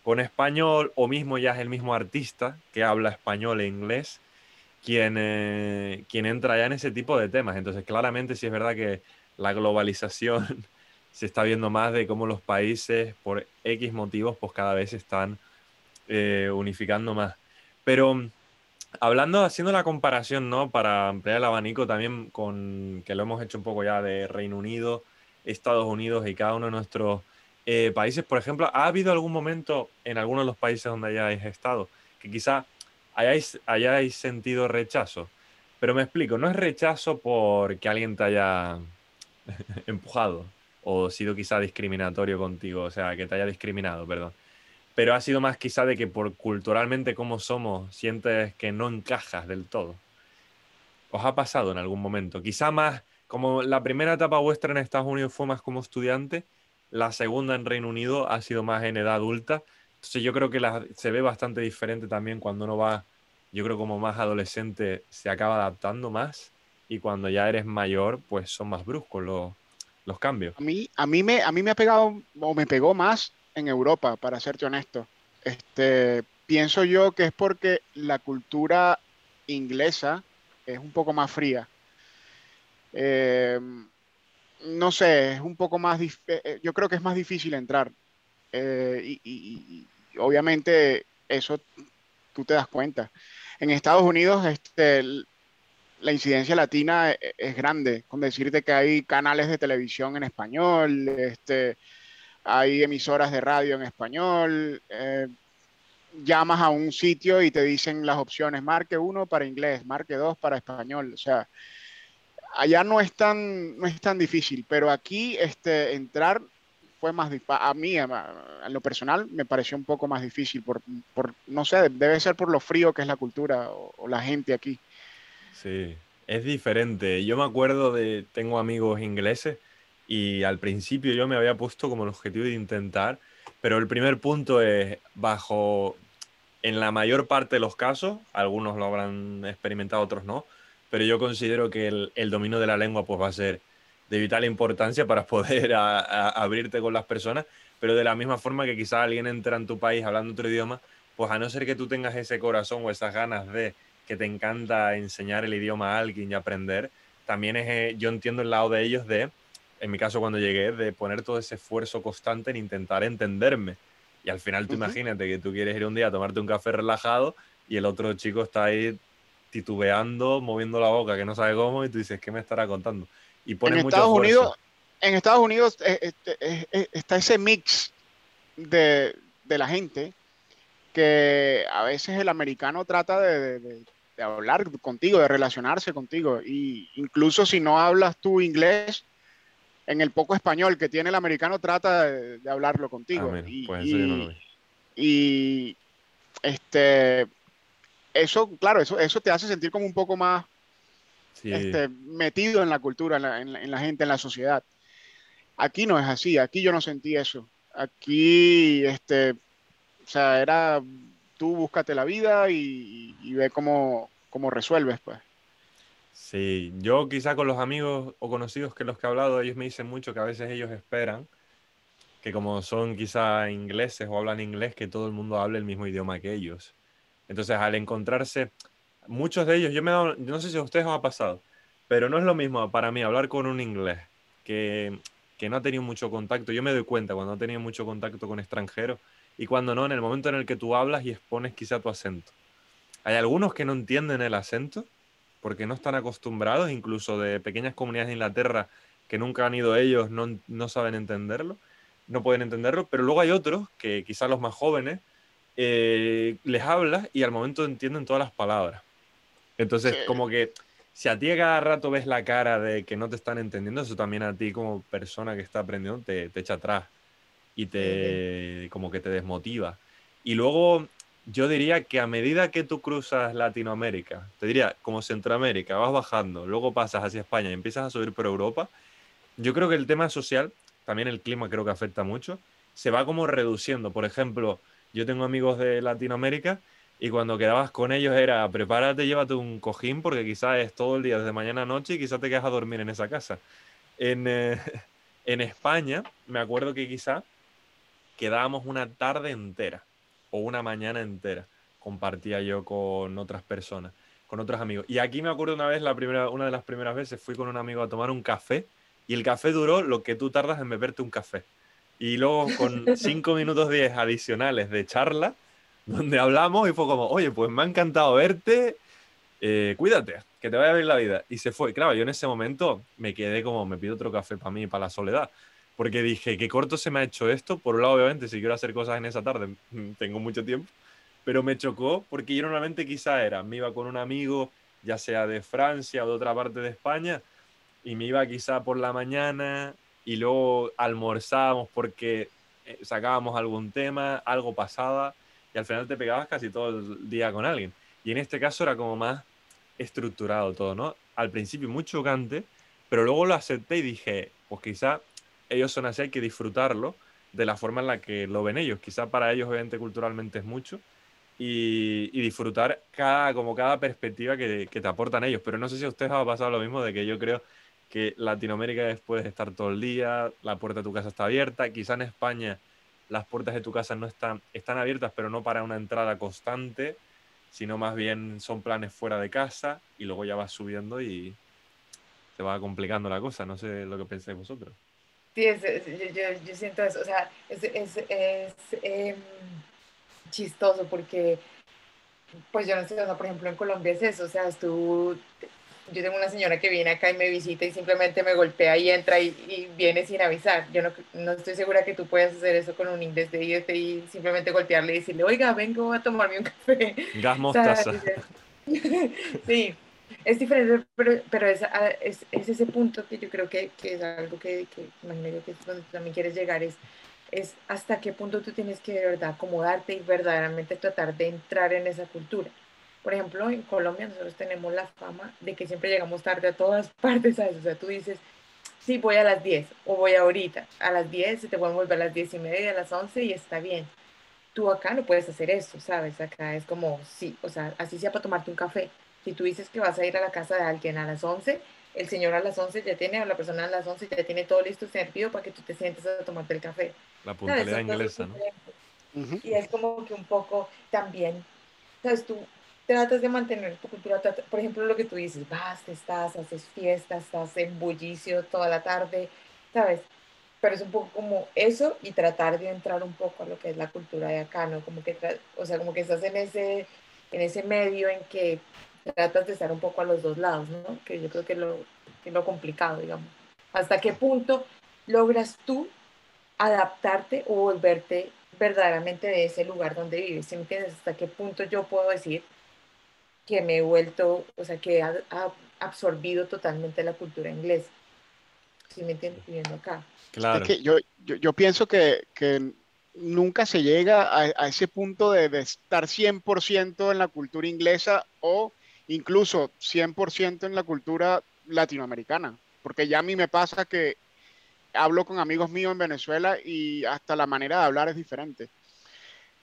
con español, o mismo ya es el mismo artista que habla español e inglés, quien, eh, quien entra ya en ese tipo de temas. Entonces, claramente sí es verdad que la globalización se está viendo más de cómo los países, por X motivos, pues cada vez se están eh, unificando más. Pero hablando, haciendo la comparación, ¿no? Para ampliar el abanico también con, que lo hemos hecho un poco ya de Reino Unido, Estados Unidos y cada uno de nuestros eh, países, por ejemplo, ¿ha habido algún momento en alguno de los países donde hayáis estado que quizá hayáis, hayáis sentido rechazo? Pero me explico, no es rechazo porque alguien te haya empujado, o sido quizá discriminatorio contigo, o sea, que te haya discriminado, perdón. Pero ha sido más quizá de que por culturalmente como somos, sientes que no encajas del todo. ¿Os ha pasado en algún momento? Quizá más, como la primera etapa vuestra en Estados Unidos fue más como estudiante, la segunda en Reino Unido ha sido más en edad adulta. Entonces yo creo que se ve bastante diferente también cuando uno va, yo creo como más adolescente se acaba adaptando más y cuando ya eres mayor pues son más bruscos los, los cambios. A mí, a mí, me, a mí me ha pegado o me pegó más en Europa, para serte honesto. Este, pienso yo que es porque la cultura inglesa es un poco más fría. Eh, no sé, es un poco más, eh, eh, yo creo que es más difícil entrar. y, obviamente eso tú te das cuenta. En Estados Unidos, este, la incidencia latina es grande, con decirte que hay canales de televisión en español, este, hay emisoras de radio en español, llamas a un sitio y te dicen las opciones, marque uno para inglés, marque dos para español, o sea, allá no es tan, no es tan difícil, pero aquí este, entrar fue más a mí, a, lo personal, me pareció un poco más difícil, por, por, no sé, debe ser por lo frío que es la cultura o la gente aquí. Sí, es diferente. Yo me acuerdo de, tengo amigos ingleses y al principio yo me había puesto como el objetivo de intentar, pero el primer punto es bajo, en la mayor parte de los casos, algunos lo habrán experimentado, otros no, pero yo considero que el, dominio de la lengua pues va a ser de vital importancia para poder abrirte con las personas, pero de la misma forma que quizás alguien entra en tu país hablando otro idioma, pues a no ser que tú tengas ese corazón o esas ganas de que te encanta enseñar el idioma a alguien y aprender, también es, eh, yo entiendo el lado de ellos de, en mi caso cuando llegué, de poner todo ese esfuerzo constante en intentar entenderme. Y al final tú imagínate que tú quieres ir un día a tomarte un café relajado y el otro chico está ahí titubeando, moviendo la boca, que no sabe cómo, y tú dices, ¿qué me estará contando? Y pone en Estados Unidos En Estados Unidos eh, eh, está ese mix de, de, la gente que a veces el americano trata de, de hablar contigo, de relacionarse contigo. Y incluso si no hablas tú inglés, en el poco español que tiene el americano, trata de, hablarlo contigo. Ah, y, pues y, este, eso, claro, eso, eso te hace sentir como un poco más este, metido en la cultura, en la, en la gente, en la sociedad. Aquí no es así, aquí yo no sentí eso. Aquí, este, o sea, era tú búscate la vida y, ve cómo, cómo, resuelves, pues. Sí, yo quizá con los amigos o conocidos que los que he hablado, ellos me dicen mucho que a veces ellos esperan que como son quizá ingleses o hablan inglés, que todo el mundo hable el mismo idioma que ellos. Entonces, al encontrarse, muchos de ellos, yo me yo no sé si a ustedes os ha pasado, pero no es lo mismo para mí hablar con un inglés que, que no ha tenido mucho contacto. Yo me doy cuenta cuando no ha tenido mucho contacto con extranjeros y cuando no, en el momento en el que tú hablas y expones quizá tu acento. Hay algunos que no entienden el acento porque no están acostumbrados, incluso de pequeñas comunidades de Inglaterra que nunca han ido ellos, no, no saben entenderlo, no pueden entenderlo, pero luego hay otros que quizás los más jóvenes eh, les hablas y al momento entienden todas las palabras. Entonces, como que si a ti a cada rato ves la cara de que no te están entendiendo, eso también a ti como persona que está aprendiendo te, te echa atrás y te como que te desmotiva. Y luego yo diría que a medida que tú cruzas Latinoamérica, te diría como Centroamérica, vas bajando, luego pasas hacia España y empiezas a subir por Europa, yo creo que el tema social, también el clima creo que afecta mucho, se va como reduciendo. Por ejemplo, yo tengo amigos de Latinoamérica y cuando quedabas con ellos era prepárate, llévate un cojín porque quizás es todo el día desde mañana a noche y quizás te quedas a dormir en esa casa. En, eh, en España, me acuerdo que quizás quedábamos una tarde entera o una mañana entera. Compartía yo con otras personas, con otros amigos. Y aquí me acuerdo una vez, la primera, una de las primeras veces, fui con un amigo a tomar un café y el café duró lo que tú tardas en beberte un café. Y luego con cinco minutos diez adicionales de charla, donde hablamos y fue como, oye, pues me ha encantado verte, eh, cuídate, que te vaya a ver la vida. Y se fue. Claro, yo en ese momento me quedé como, me pido otro café para mí, para la soledad porque dije, qué corto se me ha hecho esto. Por un lado, obviamente, si quiero hacer cosas en esa tarde, tengo mucho tiempo, pero me chocó porque yo normalmente quizá era, me iba con un amigo, ya sea de Francia o de otra parte de España, y me iba quizá por la mañana y luego almorzábamos porque eh, sacábamos algún tema, algo pasaba, y al final te pegabas casi todo el día con alguien. Y en este caso era como más estructurado todo, ¿no? Al principio muy chocante, pero luego lo acepté y dije, pues quizá ellos son así, hay que disfrutarlo de la forma en la que lo ven ellos. Quizá para ellos, obviamente, culturalmente es mucho. Y, disfrutar cada, como cada perspectiva que, te aportan ellos. Pero no sé si a ustedes ha pasado lo mismo de que yo creo que Latinoamérica es puedes estar todo el día, la puerta de tu casa está abierta. Quizá en España las puertas de tu casa no están, están abiertas, pero no para una entrada constante, sino más bien son planes fuera de casa y luego ya vas subiendo y se va complicando la cosa. No sé lo que pensáis vosotros. Sí, yo, siento eso, o sea, es, es, es em, chistoso porque, pues yo no sé, o sea, por ejemplo, en Colombia es eso, o sea, tú yo tengo una señora que viene acá y me visita y simplemente me golpea y entra y, viene sin avisar. Yo no, no, estoy segura que tú puedas hacer eso con un inglés de IET y simplemente golpearle y decirle, oiga, vengo a tomarme un café. Gas mostaza. sí, es diferente, pero, pero es, ah, es, es, ese punto que yo creo que, que es algo que, que imagino que es donde tú también quieres llegar, es, es hasta qué punto tú tienes que de verdad acomodarte y verdaderamente tratar de entrar en esa cultura. Por ejemplo, en Colombia nosotros tenemos la fama de que siempre llegamos tarde a todas partes, ¿sabes? O sea, tú dices, sí, voy a las 10 o voy ahorita. A las 10 se te pueden volver a las 10 y media, a las 11 y está bien. Tú acá no puedes hacer eso, ¿sabes? Acá es como, sí, o sea, así sea para tomarte un café si tú dices que vas a ir a la casa de alguien a las 11, el señor a las 11 ya tiene, o la persona a las 11 ya tiene todo listo servido para que tú te sientes a tomarte el café. La puntualidad inglesa, ¿no? Y es como que un poco también, ¿sabes? Tú tratas de mantener tu cultura, por ejemplo, lo que tú dices, vas, te estás, haces fiestas, estás en bullicio toda la tarde, ¿sabes? Pero es un poco como eso y tratar de entrar un poco a lo que es la cultura de acá, ¿no? Como que, o sea, como que estás en ese, en ese medio en que tratas de estar un poco a los dos lados, ¿no? Que yo creo que lo, que lo complicado, digamos. ¿Hasta qué punto logras tú adaptarte o volverte verdaderamente de ese lugar donde vives? ¿Sí me entiendes? ¿Hasta qué punto yo puedo decir que me he vuelto, o sea, que he absorbido totalmente la cultura inglesa? ¿Sí me entiendes? Viviendo acá. Claro. Es que yo, yo, yo pienso que, que nunca se llega a, a ese punto de, de estar 100% en la cultura inglesa o incluso 100% en la cultura latinoamericana, porque ya a mí me pasa que hablo con amigos míos en Venezuela y hasta la manera de hablar es diferente.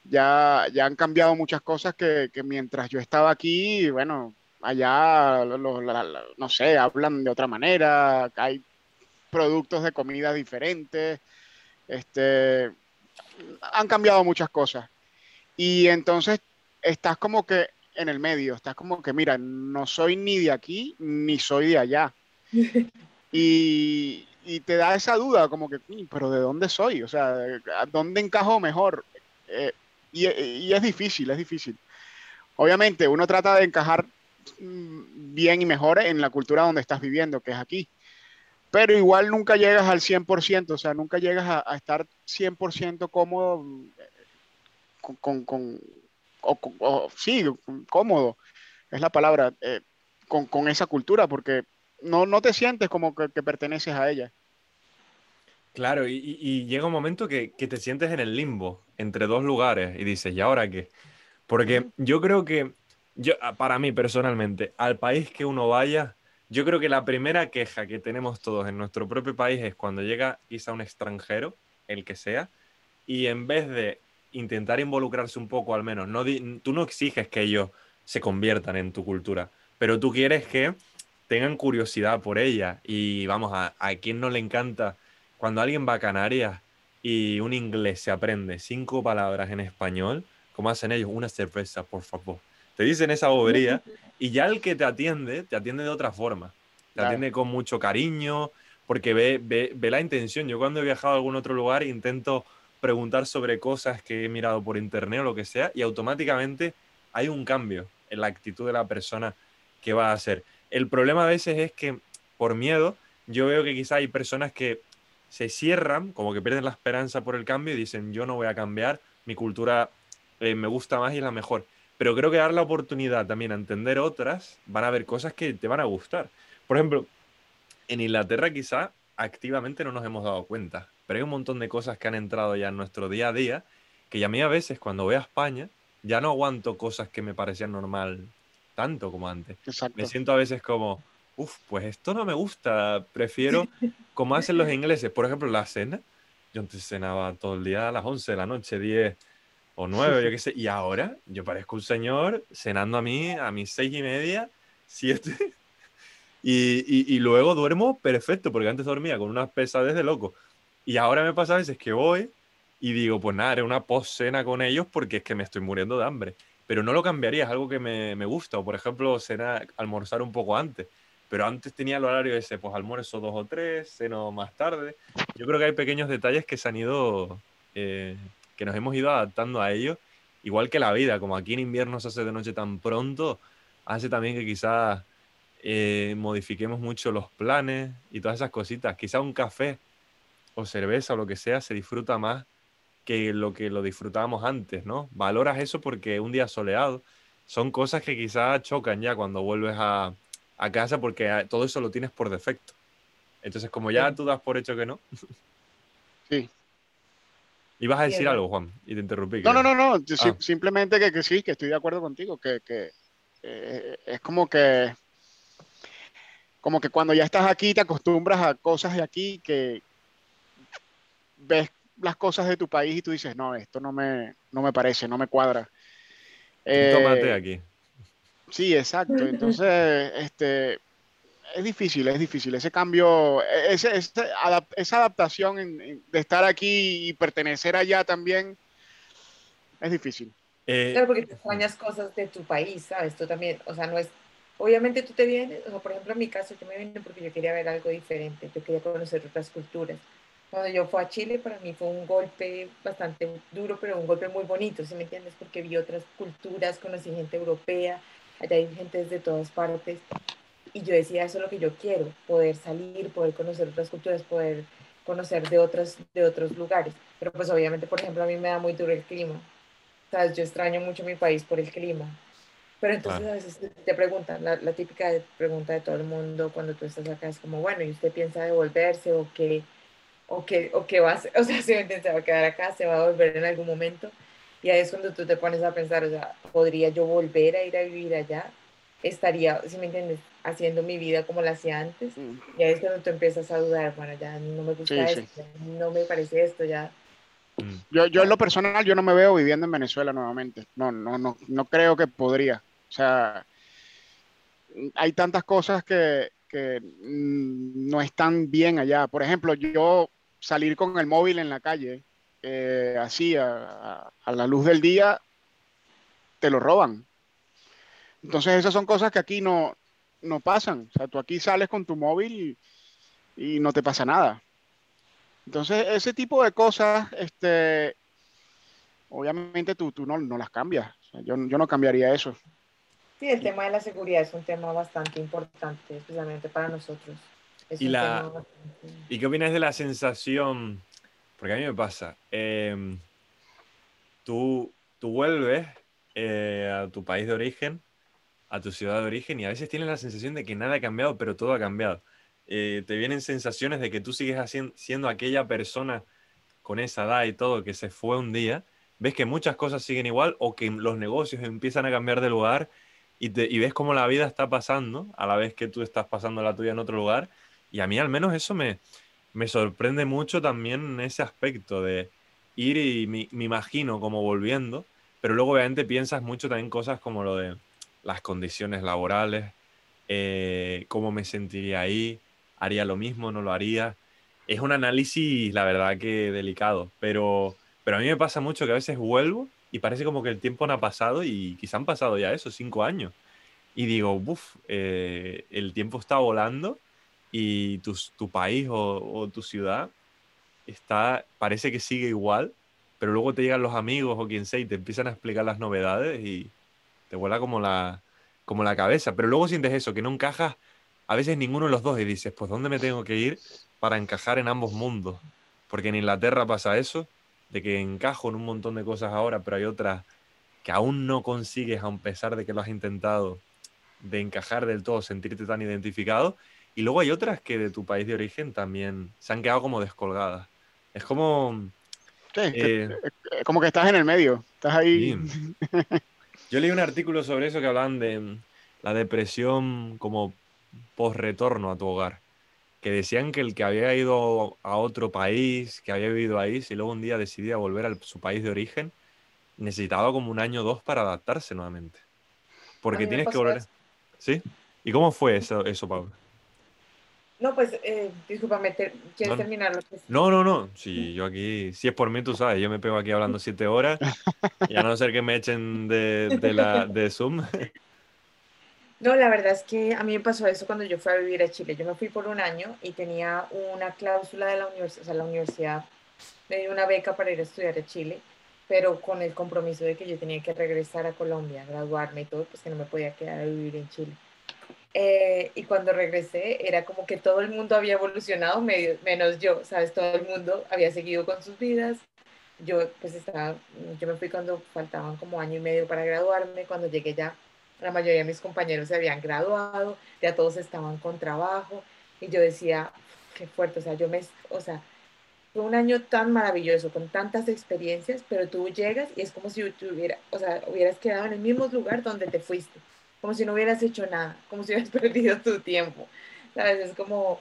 Ya, ya han cambiado muchas cosas que, que mientras yo estaba aquí, bueno, allá, no sé, hablan de otra manera, hay productos de comida diferentes, este, han cambiado muchas cosas. Y entonces estás como que en el medio, estás como que, mira, no soy ni de aquí ni soy de allá. y, y, te da esa duda, como que, pero ¿de dónde soy? O sea, ¿dónde encajo mejor? Eh, y, y, es difícil, es difícil. Obviamente, uno trata de encajar mm, bien y mejor en la cultura donde estás viviendo, que es aquí. Pero igual nunca llegas al 100%, o sea, nunca llegas a, a estar 100% cómodo eh, con, con, o, sí, cómodo, es la palabra, eh, con, con, esa cultura, porque no, no te sientes como que, perteneces a ella. Claro, y, y, llega un momento que, que, te sientes en el limbo, entre dos lugares, y dices, ¿y ahora qué? Porque yo creo que, yo, para mí personalmente, al país que uno vaya, yo creo que la primera queja que tenemos todos en nuestro propio país es cuando llega quizá un extranjero, el que sea, y en vez de intentar involucrarse un poco al menos. No tú no exiges que ellos se conviertan en tu cultura, pero tú quieres que tengan curiosidad por ella. Y vamos, a, a quien no le encanta cuando alguien va a Canarias y un inglés se aprende cinco palabras en español, como hacen ellos, una cerveza, por favor. Te dicen esa bobería y ya el que te atiende, te atiende de otra forma. Te atiende con mucho cariño, porque ve, ve, ve la intención. Yo cuando he viajado a algún otro lugar intento preguntar sobre cosas que he mirado por internet o lo que sea, y automáticamente hay un cambio en la actitud de la persona que va a hacer. El problema a veces es que por miedo, yo veo que quizá hay personas que se cierran, como que pierden la esperanza por el cambio y dicen, yo no voy a cambiar, mi cultura eh, me gusta más y es la mejor. Pero creo que dar la oportunidad también a entender otras, van a haber cosas que te van a gustar. Por ejemplo, en Inglaterra quizá activamente no nos hemos dado cuenta, pero hay un montón de cosas que han entrado ya en nuestro día a día, que ya a mí a veces cuando voy a España, ya no aguanto cosas que me parecían normal tanto como antes. Me siento a veces como, uff, pues esto no me gusta, prefiero como hacen los ingleses, por ejemplo, la cena. Yo antes cenaba todo el día a las 11 de la noche, 10 o 9, yo qué sé, y ahora yo parezco un señor cenando a mí a mis 6 y media, 7. Y, y, luego duermo perfecto, porque antes dormía con unas pesadez de loco. Y ahora me pasa a veces que voy y digo, pues nada, haré una post-cena con ellos porque es que me estoy muriendo de hambre. Pero no lo cambiaría, es algo que me, me gusta. O por ejemplo, cena, almorzar un poco antes. Pero antes tenía el horario ese, pues almuerzo dos o tres, ceno más tarde. Yo creo que hay pequeños detalles que se han ido, eh, que nos hemos ido adaptando a ellos. Igual que la vida, como aquí en invierno se hace de noche tan pronto, hace también que quizás eh, modifiquemos mucho los planes y todas esas cositas. Quizá un café o cerveza o lo que sea se disfruta más que lo que lo disfrutábamos antes, ¿no? Valoras eso porque un día soleado son cosas que quizá chocan ya cuando vuelves a, a casa porque ah, todo eso lo tienes por defecto. Entonces, como ya tú das por hecho que no. Sí. Ibas a decir algo, Juan, y te interrumpí. No, no, creo. no, no. Ah. Simplemente que, que sí, que estoy de acuerdo contigo, que, que, eh, es como que como que cuando ya estás aquí te acostumbras a cosas de aquí que ves las cosas de tu país y tú dices, no, esto no me, no me parece, no me cuadra. Eh, aquí. Sí, exacto. Entonces, este, es difícil, es difícil. Ese cambio, e- ese, ese adap- esa adaptación en- en- de estar aquí y pertenecer allá también es difícil. Eh, Claro, porque te extrañas cosas de tu país, ¿sabes? Tú también, o sea, no es, obviamente tú te vienes, o sea, por ejemplo, en mi caso, yo me vine porque yo quería ver algo diferente, yo quería conocer otras culturas. Cuando yo fui a Chile, para mí fue un golpe bastante duro, pero un golpe muy bonito, ¿sí me entiendes? Porque vi otras culturas, conocí gente europea, allá hay gente desde todas partes, y yo decía, eso es lo que yo quiero, poder salir, poder conocer otras culturas, poder conocer de otros, de otros lugares. Pero pues obviamente, por ejemplo, a mí me da muy duro el clima. ¿sabes? Yo extraño mucho mi país por el clima. Pero entonces Claro. a veces te, preguntan, la, la típica de- pregunta de todo el mundo cuando tú estás acá es como, bueno, ¿y usted piensa devolverse o qué, o qué, o qué va a hacer? O sea, si me va a quedar acá, se va a volver en algún momento. Y ahí es cuando tú te pones a pensar, o sea, ¿podría yo volver a ir a vivir allá? Estaría, si me entiendes, haciendo mi vida como la hacía antes. Y ahí es cuando tú empiezas a dudar, bueno, ya no me gusta Sí, esto, no me parece esto, ya mm, Yo, yo en lo personal, yo no me veo viviendo en Venezuela nuevamente. No, no, no, no creo que podría. O sea, hay tantas cosas que, que mm, no están bien allá. Por ejemplo, yo salir con el móvil en la calle, eh, así, a, a- a la luz del día, te lo roban. Entonces esas son cosas que aquí no, no pasan. O sea, tú aquí sales con tu móvil y, y no te pasa nada. Entonces, ese tipo de cosas, este, obviamente tú, tú no, no las cambias. O sea, yo, yo no cambiaría eso. Sí, el tema de la seguridad es un tema bastante importante, especialmente para nosotros. Es Y un la- tema bastante- ¿Y qué opinas de la sensación? Porque a mí me pasa. em, tú, tú vuelves eh, a tu país de origen, a tu ciudad de origen, y a veces tienes la sensación de que nada ha cambiado, pero todo ha cambiado. Eh, te vienen sensaciones de que tú sigues siendo aquella persona con esa edad y todo que se fue un día. Ves que muchas cosas siguen igual o que los negocios empiezan a cambiar de lugar y ves cómo la vida está pasando a la vez que tú estás pasando la tuya en otro lugar. Y a mí al menos eso me, me sorprende mucho también ese aspecto de ir y me, imagino como volviendo, pero luego obviamente piensas mucho también cosas como lo de las condiciones laborales, eh, cómo me sentiría ahí, haría lo mismo, no lo haría. Es un análisis, la verdad, que delicado, pero, pero a mí me pasa mucho que a veces vuelvo y parece como que el tiempo no ha pasado y quizá han pasado ya esos cinco años. Y digo, uff, el tiempo está volando y tu, tu país o, o tu ciudad está, parece que sigue igual, pero luego te llegan los amigos o quien sea y te empiezan a explicar las novedades y te vuela como la, como la cabeza. Pero luego sientes eso, que no encajas a veces ninguno de los dos y dices, pues ¿dónde me tengo que ir para encajar en ambos mundos? Porque en Inglaterra pasa eso, de que encajo en un montón de cosas ahora, pero hay otras que aún no consigues, a pesar de que lo has intentado, de encajar del todo, sentirte tan identificado. Y luego hay otras que de tu país de origen también se han quedado como descolgadas. Es como... Sí, es que- eh, eh, como que estás en el medio. Estás ahí. Yo leí un artículo sobre eso que hablaban de mm, la depresión como post-retorno a tu hogar. Que decían que el que había ido a otro país, que había vivido ahí, si luego un día decidía volver a su país de origen, necesitaba como un año o dos para adaptarse nuevamente. Porque tienes que volver. eso. ¿Sí? ¿Y cómo fue eso, eso Pablo? No, pues, eh, discúlpame, te- ¿quieres No, terminar lo que No, no, no. Si yo aquí, si es por mí, tú sabes, yo me pego aquí hablando siete horas y a no ser que me echen de, de la, de Zoom. No, la verdad es que a mí me pasó eso cuando yo fui a vivir a Chile. Yo me fui por un año y tenía una cláusula de la universidad, o sea, la universidad me dio una beca para ir a estudiar a Chile, pero con el compromiso de que yo tenía que regresar a Colombia, graduarme y todo, pues que no me podía quedar a vivir en Chile. Eh, y cuando regresé era como que todo el mundo había evolucionado menos yo, ¿sabes? Todo el mundo había seguido con sus vidas. Yo pues estaba, yo me fui cuando faltaban como año y medio para graduarme, cuando llegué ya la mayoría de mis compañeros se habían graduado, ya todos estaban con trabajo y yo decía, qué fuerte, o sea, yo me, o sea, fue un año tan maravilloso, con tantas experiencias, pero tú llegas y es como si tuviera, o sea, hubieras quedado en el mismo lugar donde te fuiste, como si no hubieras hecho nada, como si hubieras perdido tu tiempo, ¿sabes? Es como,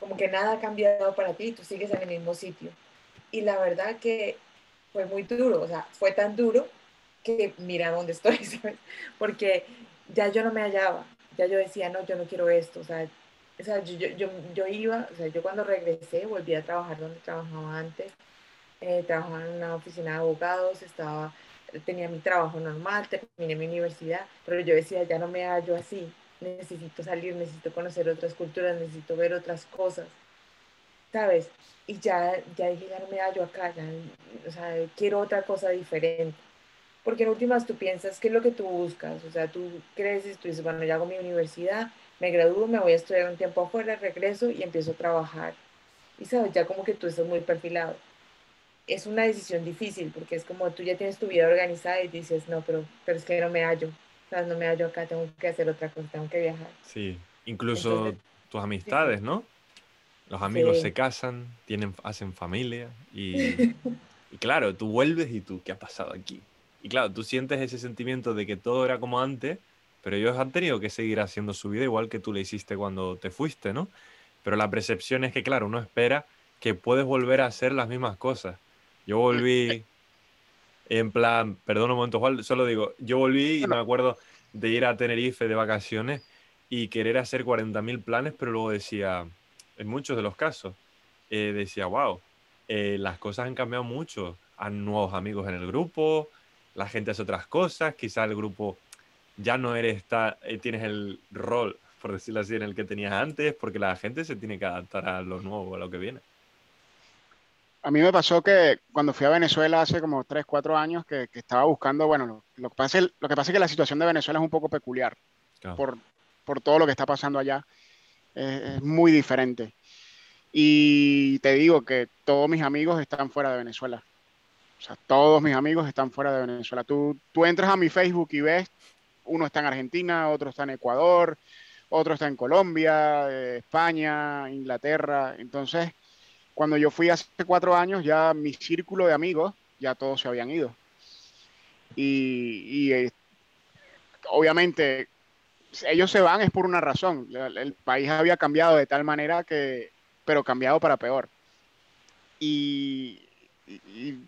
como que nada ha cambiado para ti tú sigues en el mismo sitio. Y la verdad que fue muy duro, o sea, fue tan duro que mira dónde estoy, ¿sabes? Porque ya yo no me hallaba, ya yo decía, no, yo no quiero esto, o sea, o sea yo, yo, yo, iba, o sea, yo cuando regresé volví a trabajar donde trabajaba antes, eh, trabajaba en una oficina de abogados, estaba, tenía mi trabajo normal, terminé mi universidad, pero yo decía, ya no me hallo así, necesito salir, necesito conocer otras culturas, necesito ver otras cosas, ¿sabes? Y ya, ya dije, ya no me hallo acá, ya, o sea, quiero otra cosa diferente porque en últimas tú piensas qué es lo que tú buscas, o sea, tú creces, tú dices, bueno, ya hago mi universidad, me gradúo, me voy a estudiar un tiempo afuera, regreso y empiezo a trabajar. Y sabes, ya como que tú estás muy perfilado. Es una decisión difícil porque es como tú ya tienes tu vida organizada y dices, no, pero, pero es que no me hallo, ¿sabes? No me hallo acá, tengo que hacer otra cosa, tengo que viajar. Sí, incluso tus amistades, ¿no? Los amigos se casan, tienen, hacen familia y, y claro, tú vuelves y tú, ¿qué ha pasado aquí? Y claro, tú sientes ese sentimiento de que todo era como antes, pero ellos han tenido que seguir haciendo su vida igual que tú le hiciste cuando te fuiste, ¿no? Pero la percepción es que, claro, uno espera que puedes volver a hacer las mismas cosas. Yo volví en plan, perdón un momento, Juan, solo digo, yo volví y me acuerdo de ir a Tenerife de vacaciones y querer hacer 40.000 planes, pero luego decía, en muchos de los casos, eh, decía, wow, eh, las cosas han cambiado mucho, han nuevos amigos en el grupo, la gente hace otras cosas, quizá el grupo ya no eres, está, eh, tienes el rol, por decirlo así, en el que tenías antes, porque la gente se tiene que adaptar a lo nuevo, a lo que viene. A mí me pasó que cuando fui a Venezuela hace como 3, 4 años, que, estaba buscando, bueno, lo, que pasa es, lo que pasa es que la situación de Venezuela es un poco peculiar por, por, todo lo que está pasando allá. es muy diferente. Y te digo que todos mis amigos están fuera de Venezuela. O sea, todos mis amigos están fuera de Venezuela. Tú, tú entras a mi Facebook y ves, uno está en Argentina, otro está en Ecuador, otro está en Colombia, eh, España, Inglaterra. Entonces, cuando yo fui hace cuatro años, ya mi círculo de amigos, ya todos se habían ido. Y, eh, obviamente, ellos se van es por una razón. El país había cambiado de tal manera que, pero cambiado para peor. Y, y,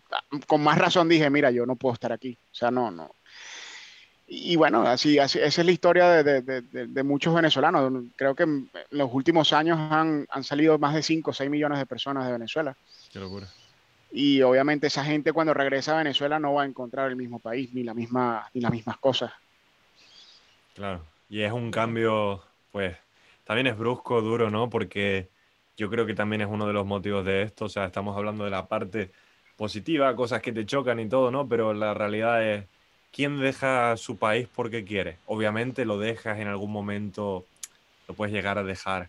con más razón dije, mira, yo no puedo estar aquí. O sea, no, no. Y bueno, así, así esa es la historia de, de, de, muchos venezolanos. Creo que en los últimos años han, han salido más de 5 o 6 millones de personas de Venezuela. Qué locura. Y obviamente esa gente cuando regresa a Venezuela no va a encontrar el mismo país ni, la misma, ni las mismas cosas. Claro, y es un cambio, pues, también es brusco, duro, ¿no? Porque yo creo que también es uno de los motivos de esto. O sea, estamos hablando de la parte positiva, cosas que te chocan y todo, ¿no? Pero la realidad es, ¿quién deja su país porque quiere? Obviamente lo dejas en algún momento, lo puedes llegar a dejar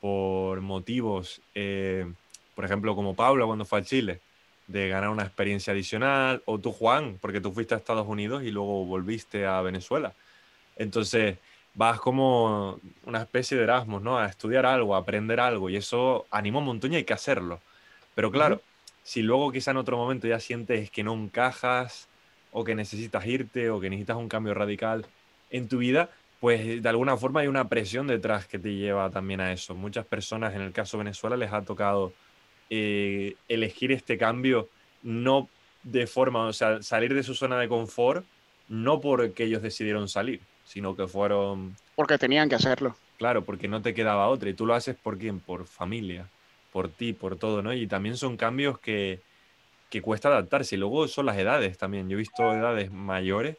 por motivos, eh, por ejemplo, como Pablo cuando fue a Chile, de ganar una experiencia adicional, o tú, Juan, porque tú fuiste a Estados Unidos y luego volviste a Venezuela. Entonces, vas como una especie de Erasmus, ¿no? A estudiar algo, a aprender algo, y eso anima un montón y hay que hacerlo. Pero claro, si luego quizá en otro momento ya sientes que no encajas o que necesitas irte o que necesitas un cambio radical en tu vida, pues de alguna forma hay una presión detrás que te lleva también a eso. Muchas personas, en el caso de Venezuela, les ha tocado eh, elegir este cambio no de forma, o sea, salir de su zona de confort, no porque ellos decidieron salir, sino que fueron... Porque tenían que hacerlo. Claro, porque no te quedaba otra. Y tú lo haces por quién? Por familia por ti, por todo, ¿no? Y también son cambios que, que cuesta adaptarse. Y luego son las edades también. Yo he visto edades mayores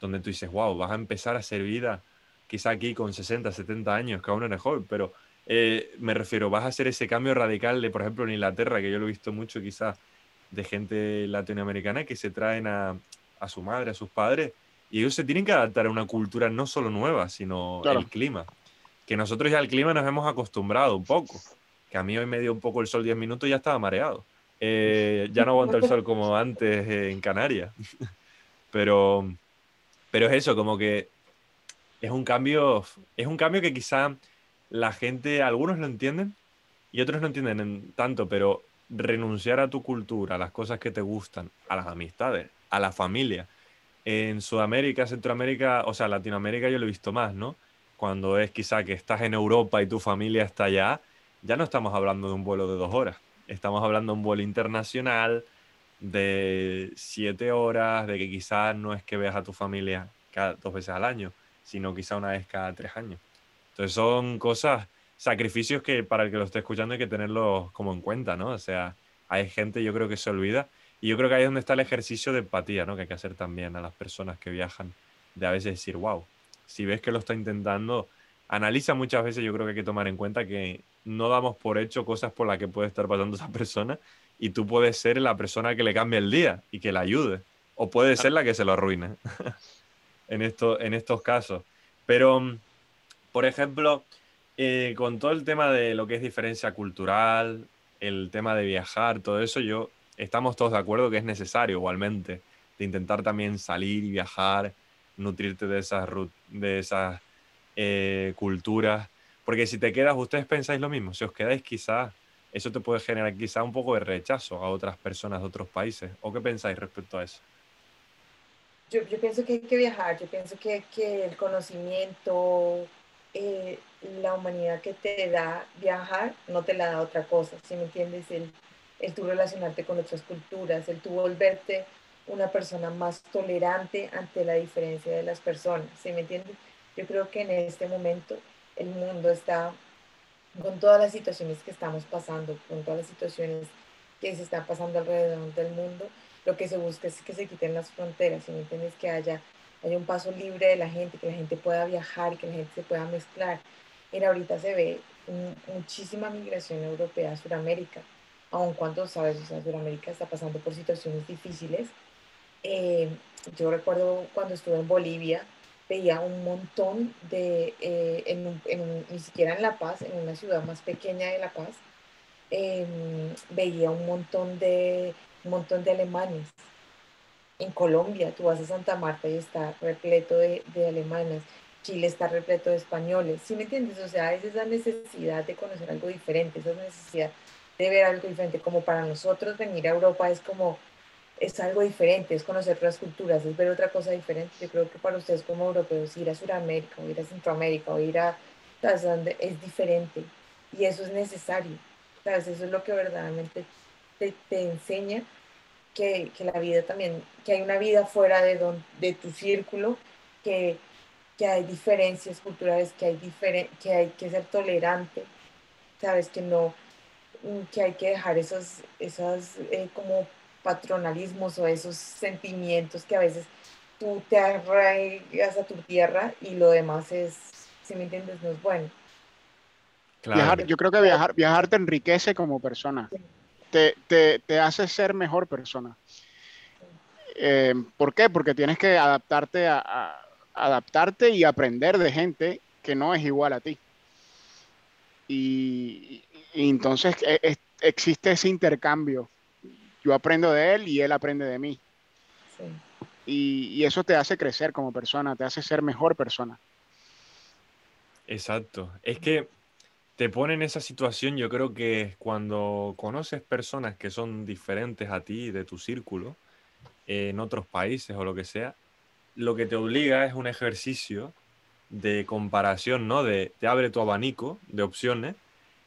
donde tú dices, wow, vas a empezar a hacer vida quizá aquí con 60, 70 años, que aún eres joven, pero eh, me refiero, vas a hacer ese cambio radical de, por ejemplo, en Inglaterra, que yo lo he visto mucho quizá de gente latinoamericana que se traen a, a su madre, a sus padres, y ellos se tienen que adaptar a una cultura no solo nueva, sino el clima. que nosotros ya al clima nos hemos acostumbrado un poco. Que a mí hoy me dio un poco el sol 10 minutos y ya estaba mareado. Eh, ya no aguanto el sol como antes en Canarias. pero, pero es eso, como que es un cambio, es un cambio que quizá la gente, algunos lo entienden y otros no entienden tanto, pero renunciar a tu cultura, a las cosas que te gustan, a las amistades, a la familia. En Sudamérica, Centroamérica, o sea, Latinoamérica yo lo he visto más, ¿no? Cuando es quizá que estás en Europa y tu familia está allá, ya no estamos hablando de un vuelo de dos horas, estamos hablando de un vuelo internacional de siete horas, de que quizás no es que veas a tu familia cada dos veces al año, sino quizá una vez cada tres años. Entonces son cosas, sacrificios que para el que lo esté escuchando hay que tenerlos como en cuenta, ¿no? O sea, hay gente yo creo que se olvida y yo creo que ahí es donde está el ejercicio de empatía, ¿no? Que hay que hacer también a las personas que viajan, de a veces decir, wow, si ves que lo está intentando, analiza muchas veces, yo creo que hay que tomar en cuenta que no damos por hecho cosas por las que puede estar pasando esa persona y tú puedes ser la persona que le cambie el día y que la ayude, o puede ser la que se lo arruine en, esto, en estos casos. Pero, mm, por ejemplo, eh, con todo el tema de lo que es diferencia cultural, el tema de viajar, todo eso, yo estamos todos de acuerdo que es necesario igualmente, de intentar también salir y viajar, nutrirte de esas, de esas eh, culturas, porque si te quedas, ustedes pensáis lo mismo, si os quedáis quizás, eso te puede generar quizá un poco de rechazo a otras personas de otros países, ¿o qué pensáis respecto a eso? Yo, yo pienso que hay que viajar, yo pienso que, que el conocimiento, eh, la humanidad que te da viajar no te la da otra cosa, si me entiendes? El, el tú relacionarte con otras culturas, el tú volverte una persona más tolerante ante la diferencia de las personas, ¿sí me entiendes? Yo creo que en este momento el mundo está con todas las situaciones que estamos pasando, con todas las situaciones que se están pasando alrededor del mundo, lo que se busca es que se quiten las fronteras, ¿sí me entiendes? Que haya hay un paso libre de la gente, que la gente pueda viajar, que la gente se pueda mezclar. Mira, ahorita se ve muchísima migración europea a Sudamérica, aun cuando, sabes, o sea, Sudamérica está pasando por situaciones difíciles. Eh, yo recuerdo cuando estuve en Bolivia, veía un montón de, eh, ni siquiera en La Paz, en una ciudad más pequeña de La Paz, em, veía un montón de, un montón de alemanes en Colombia, tú vas a Santa Marta y está repleto de, de alemanes, Chile está repleto de españoles, ¿sí me entiendes? O sea, es esa necesidad de conocer algo diferente, esa necesidad de ver algo diferente, como para nosotros venir a Europa es como, es algo diferente, es conocer otras culturas, es ver otra cosa diferente. Yo creo que para ustedes como europeos ir a Sudamérica o ir a Centroamérica o ir a donde es diferente y eso es necesario. ¿sabes? Eso es lo que verdaderamente te, te enseña que, que, la vida también, que hay una vida fuera de, don, de tu círculo, que, que hay diferencias culturales, que hay, diferen, que hay que ser tolerante, sabes, que no, que hay que dejar esos, esos eh, como patronalismos o esos sentimientos que a veces tú te arraigas a tu tierra y lo demás es, si me entiendes, no es bueno. Viajar, yo creo que viajar, viajar te enriquece como persona. Sí te, te, hace ser mejor persona. Eh, ¿Por qué? Porque tienes que adaptarte, a, adaptarte y aprender de gente que no es igual a ti. Y, entonces e, existe ese intercambio. Yo aprendo de él y él aprende de mí. Y, y, eso te hace crecer como persona, te hace ser mejor persona. Exacto. Es que te pone en esa situación, yo creo que cuando conoces personas que son diferentes a ti, de tu círculo, en otros países o lo que sea, lo que te obliga es un ejercicio de comparación, ¿no? De, te abre tu abanico de opciones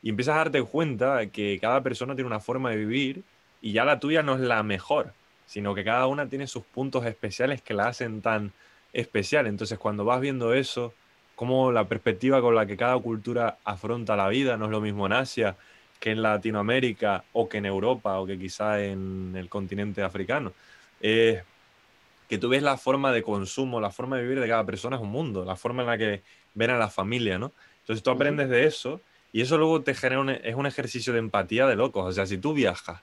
y empiezas a darte cuenta de que cada persona tiene una forma de vivir y ya la tuya no es la mejor, sino que cada una tiene sus puntos especiales que la hacen tan especial. Entonces, cuando vas viendo eso, cómo la perspectiva con la que cada cultura afronta la vida no es lo mismo en Asia que en Latinoamérica o que en Europa o que quizá en el continente africano. Eh, que tú ves la forma de consumo, la forma de vivir de cada persona es un mundo, la forma en la que ven a la familia, ¿no? Entonces tú aprendes de eso y eso luego te genera un, es un ejercicio de empatía de locos. O sea, si tú viajas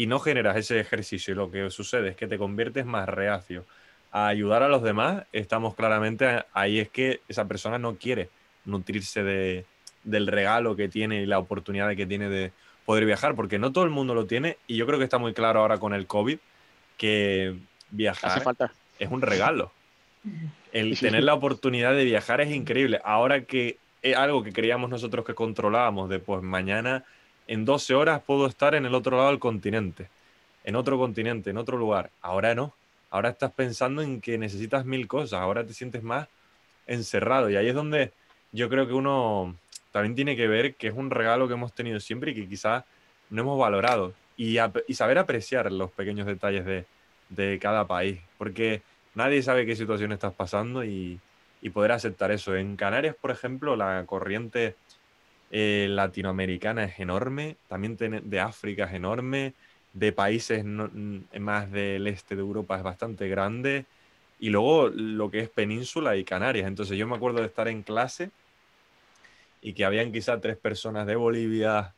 y no generas ese ejercicio y lo que sucede es que te conviertes más reacio a ayudar a los demás, estamos claramente ahí es que esa persona no quiere nutrirse de, del regalo que tiene y la oportunidad que tiene de poder viajar, porque no todo el mundo lo tiene y yo creo que está muy claro ahora con el COVID que viajar es un regalo. El tener la oportunidad de viajar es increíble. Ahora que es algo que creíamos nosotros que controlábamos, de pues mañana en 12 horas puedo estar en el otro lado del continente, en otro continente, en otro lugar. Ahora no. Ahora estás pensando en que necesitas mil cosas, ahora te sientes más encerrado y ahí es donde yo creo que uno también tiene que ver que es un regalo que hemos tenido siempre y que quizás no hemos valorado y, saber apreciar los pequeños detalles de, cada país, porque nadie sabe qué situación estás pasando y, poder aceptar eso. En Canarias, por ejemplo, la corriente eh, latinoamericana es enorme, también de África es enorme, de países más del este de Europa es bastante grande, y luego lo que es península y Canarias. Entonces yo me acuerdo de estar en clase y que habían quizá tres personas de Bolivia,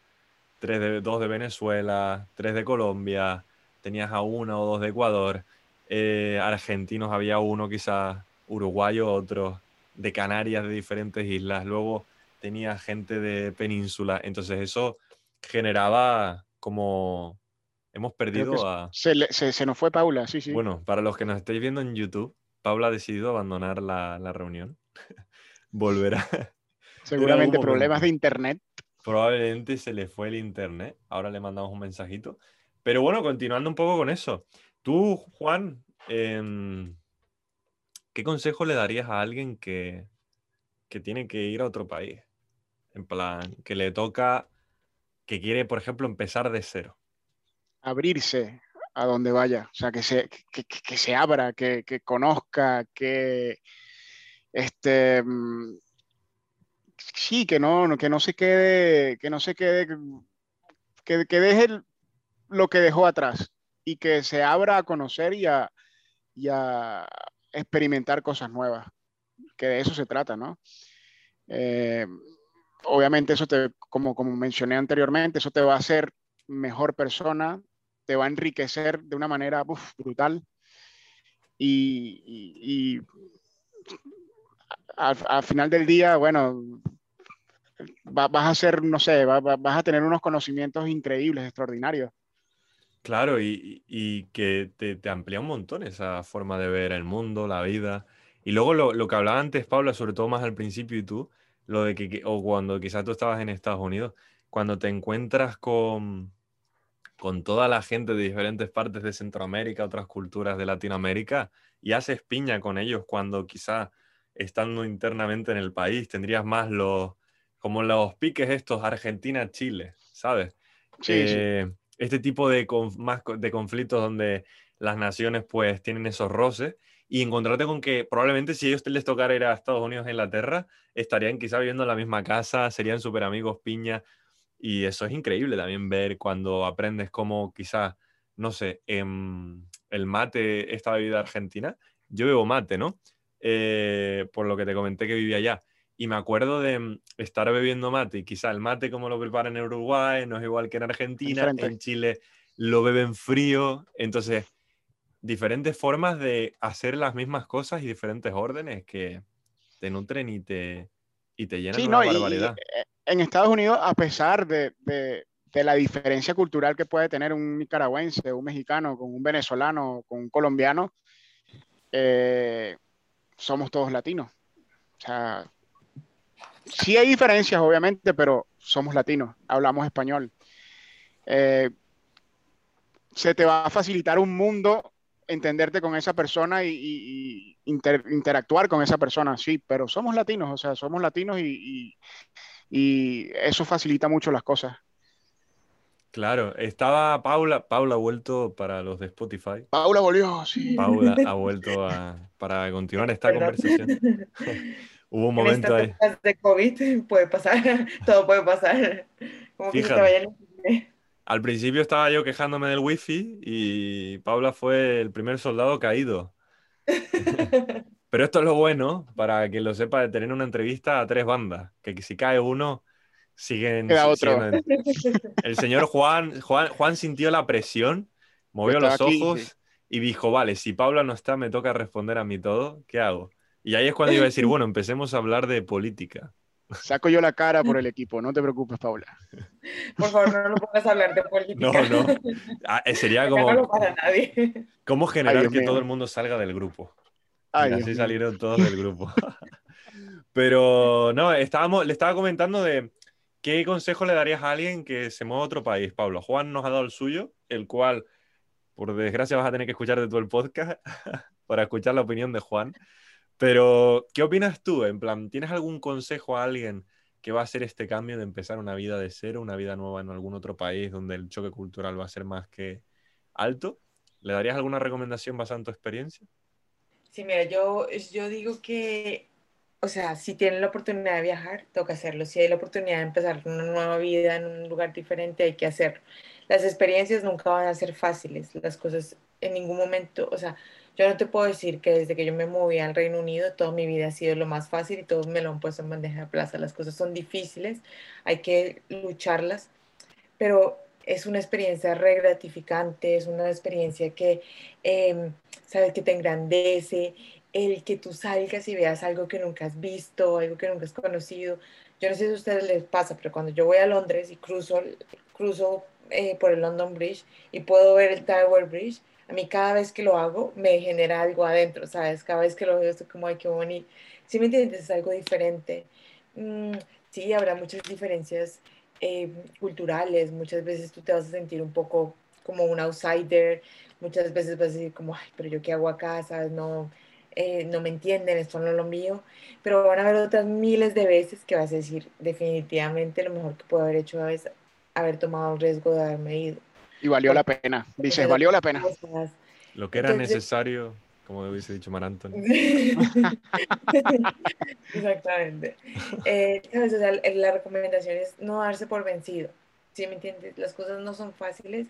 tres de, dos de Venezuela, tres de Colombia, tenías a uno o dos de Ecuador, eh, argentinos había uno quizás, uruguayo otro, de Canarias, de diferentes islas, luego tenía gente de península, entonces eso generaba como... Hemos perdido a... Se, se, nos fue Paula, sí, sí. Bueno, para los que nos estáis viendo en YouTube, Paula ha decidido abandonar la, la reunión. Volverá. Seguramente problemas de internet. Probablemente se le fue el internet. Ahora le mandamos un mensajito. Pero bueno, continuando un poco con eso. Tú, Juan, em, ¿qué consejo le darías a alguien que, que tiene que ir a otro país? En plan, que le toca, que quiere, por ejemplo, empezar de cero. Abrirse a donde vaya, o sea, que se, que, se abra, que, conozca, que este mm, sí, que no, que no se quede, que no se quede, que, que deje lo que dejó atrás y que se abra a conocer y a, experimentar cosas nuevas, que de eso se trata, ¿no? Eh, obviamente eso te, como, como mencioné anteriormente, eso te va a hacer mejor persona, te va a enriquecer de una manera brutal y, al, final del día, bueno, vas a ser, no sé, vas a tener unos conocimientos increíbles, extraordinarios. Claro, y, que te, amplía un montón esa forma de ver el mundo, la vida. Y luego lo, que hablaba antes, Paula, sobre todo más al principio y tú, lo de que, o cuando quizás tú estabas en Estados Unidos, cuando te encuentras con, con toda la gente de diferentes partes de Centroamérica, otras culturas de Latinoamérica, y haces piña con ellos cuando quizás estando internamente en el país tendrías más los, como los piques estos Argentina-Chile, ¿sabes? Sí, sí. Eh, este tipo de, más de conflictos donde las naciones pues tienen esos roces y encontrarte con que probablemente si a ellos les tocara ir a Estados Unidos e Inglaterra, estarían quizá viviendo en la misma casa, serían súper amigos, piña, y eso es increíble también ver cuando aprendes cómo quizá, no sé, en el mate, esta bebida argentina, yo bebo mate, ¿no? Eh, por lo que te comenté que vivía allá. Y me acuerdo de mm, estar bebiendo mate y quizá el mate como lo preparan en Uruguay no es igual que en Argentina, en Chile lo beben frío, entonces diferentes formas de hacer las mismas cosas y diferentes órdenes que te nutren y te, y te llenan de una barbaridad. Eh, en Estados Unidos, a pesar de, de, la diferencia cultural que puede tener un nicaragüense, un mexicano, con un venezolano, con un colombiano, eh, somos todos latinos. O sea, sí hay diferencias, obviamente, pero somos latinos, hablamos español. Eh, se te va a facilitar un mundo entenderte con esa persona y, interactuar con esa persona, sí, pero somos latinos, o sea, somos latinos y, eso facilita mucho las cosas. Claro, estaba Paula, Paula ha vuelto para los de Spotify. Paula volvió, sí. Paula ha vuelto para continuar esta conversación. Hubo un momento ahí. de COVID puede pasar, todo puede pasar. Como que se te Al principio estaba yo quejándome del wifi y Paula fue el primer soldado caído. Pero esto es lo bueno, para que lo sepa, de tener una entrevista a tres bandas, que si cae uno, siguen... Queda otro. El señor Juan, Juan, Juan sintió la presión, movió los ojos y dijo, vale, si Paula no está, me toca responder a mí todo, ¿qué hago? Y ahí es cuando iba a decir, bueno, empecemos a hablar de política. Saco yo la cara por el equipo, no te preocupes, Paula. Por favor, no lo pongas a hablar de política. No, no. Ah, eh, sería como. No para nadie. ¿Cómo generar Ay, que mío. todo el mundo salga del grupo? Ay, así mío. salieron todos del grupo. Pero no, estábamos, le estaba comentando de qué consejo le darías a alguien que se mueva a otro país, Pablo. Juan nos ha dado el suyo, el cual, por desgracia, vas a tener que escuchar de todo el podcast para escuchar la opinión de Juan. Pero, ¿qué opinas tú? En plan, ¿tienes algún consejo a alguien que va a hacer este cambio de empezar una vida de cero, una vida nueva en algún otro país donde el choque cultural va a ser más que alto? ¿Le darías alguna recomendación basada en tu experiencia? Sí, mira, yo, yo digo que, o sea, si tienen la oportunidad de viajar, toca hacerlo. Si hay la oportunidad de empezar una nueva vida en un lugar diferente, hay que hacerlo. Las experiencias nunca van a ser fáciles, las cosas en ningún momento, o sea, yo no te puedo decir que desde que yo me moví al Reino Unido, toda mi vida ha sido lo más fácil y todos me lo han puesto en bandeja de plaza. Las cosas son difíciles, hay que lucharlas, pero es una experiencia re gratificante, es una experiencia que, eh, sabes, que te engrandece, el que tú salgas y veas algo que nunca has visto, algo que nunca has conocido. Yo no sé si a ustedes les pasa, pero cuando yo voy a Londres y cruzo, cruzo eh, por el London Bridge y puedo ver el Tower Bridge, a mí cada vez que lo hago me genera algo adentro, ¿sabes? Cada vez que lo veo estoy como, ay, qué bonito. ¿Sí me entiendes? Es algo diferente. Mm, sí, habrá muchas diferencias eh, culturales, muchas veces tú te vas a sentir un poco como un outsider, muchas veces vas a decir como, ay, pero yo qué hago acá, ¿sabes? No, eh, no me entienden, esto no es lo mío, pero van a haber otras miles de veces que vas a decir, definitivamente lo mejor que puedo haber hecho es haber tomado el riesgo de haberme ido. Y valió la pena. Dices, valió la pena. Lo que era Entonces- necesario, como hubiese dicho Mar Anthony. Exactamente. Eh, ¿sabes? O sea, la recomendación es no darse por vencido. ¿Sí me entiendes? Las cosas no son fáciles,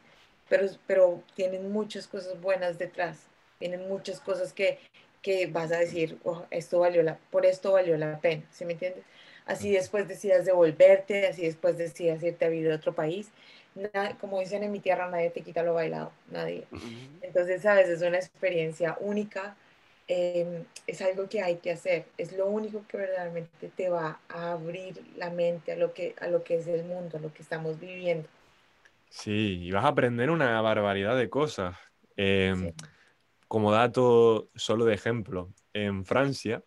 pero, pero tienen muchas cosas buenas detrás. Tienen muchas cosas que, que vas a decir, "Oh, esto valió la, por esto valió la pena. ¿Sí me entiendes? Así después decidas devolverte, así después decidas irte a vivir a otro país. Na- como dicen en mi tierra, nadie te quita lo bailado, nadie. Entonces, sabes, es una experiencia única, eh, es algo que hay que hacer, es lo único que verdaderamente te va a abrir la mente a lo que, a lo que es el mundo, a lo que estamos viviendo. Sí, y vas a aprender una barbaridad de cosas. Eh, Sí. Como dato solo de ejemplo, en Francia,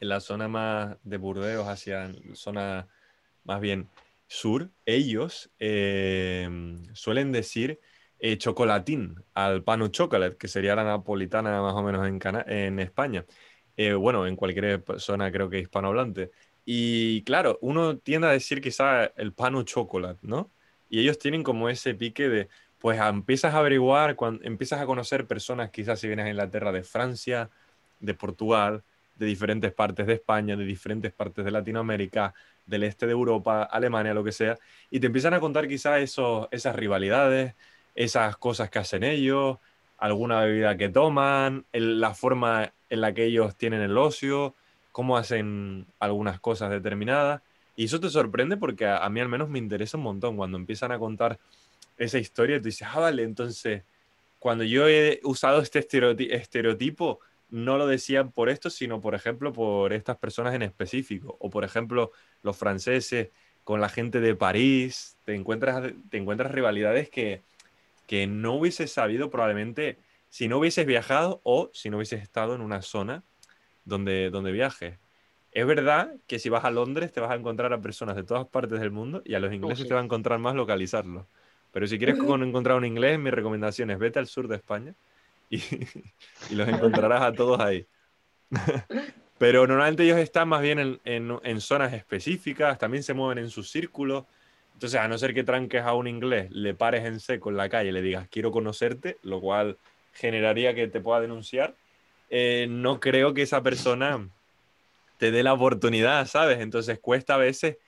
en la zona más de Burdeos, hacia zona más bien sur, ellos eh, suelen decir eh, chocolatín al pan o chocolate, que sería la napolitana más o menos en, España. Eh, bueno, en cualquier zona creo que hispanohablante. Y claro, uno tiende a decir quizá el pan o chocolate, ¿no? Y ellos tienen como ese pique de, pues empiezas a averiguar, empiezas a conocer personas, quizás si vienes a Inglaterra, de Francia, de Portugal, de diferentes partes de España, de diferentes partes de Latinoamérica, del este de Europa, Alemania, lo que sea, y te empiezan a contar quizás esos, esas rivalidades, esas cosas que hacen ellos, alguna bebida que toman, el- la forma en la que ellos tienen el ocio, cómo hacen algunas cosas determinadas. Y eso te sorprende porque a, mí al menos me interesa un montón cuando empiezan a contar esa historia. Tú dices, ah, vale, entonces cuando yo he usado este estereoti- estereotipo, no lo decían por esto, sino por ejemplo por estas personas en específico. O por ejemplo los franceses con la gente de París. Te encuentras, te encuentras rivalidades que, que no hubieses sabido probablemente si no hubieses viajado o si no hubieses estado en una zona donde, donde viajes. Es verdad que si vas a Londres te vas a encontrar a personas de todas partes del mundo y a los ingleses sí. te va a encontrar más localizarlos. Pero si quieres con- encontrar un inglés, mi recomendación es vete al sur de España y, y los encontrarás a todos ahí. Pero normalmente ellos están más bien en, en- en zonas específicas, también se mueven en sus círculos. Entonces, a no ser que tranques a un inglés, le pares en seco en la calle y le digas quiero conocerte, lo cual generaría que te pueda denunciar, eh, no creo que esa persona te dé la oportunidad, ¿sabes? Entonces cuesta a veces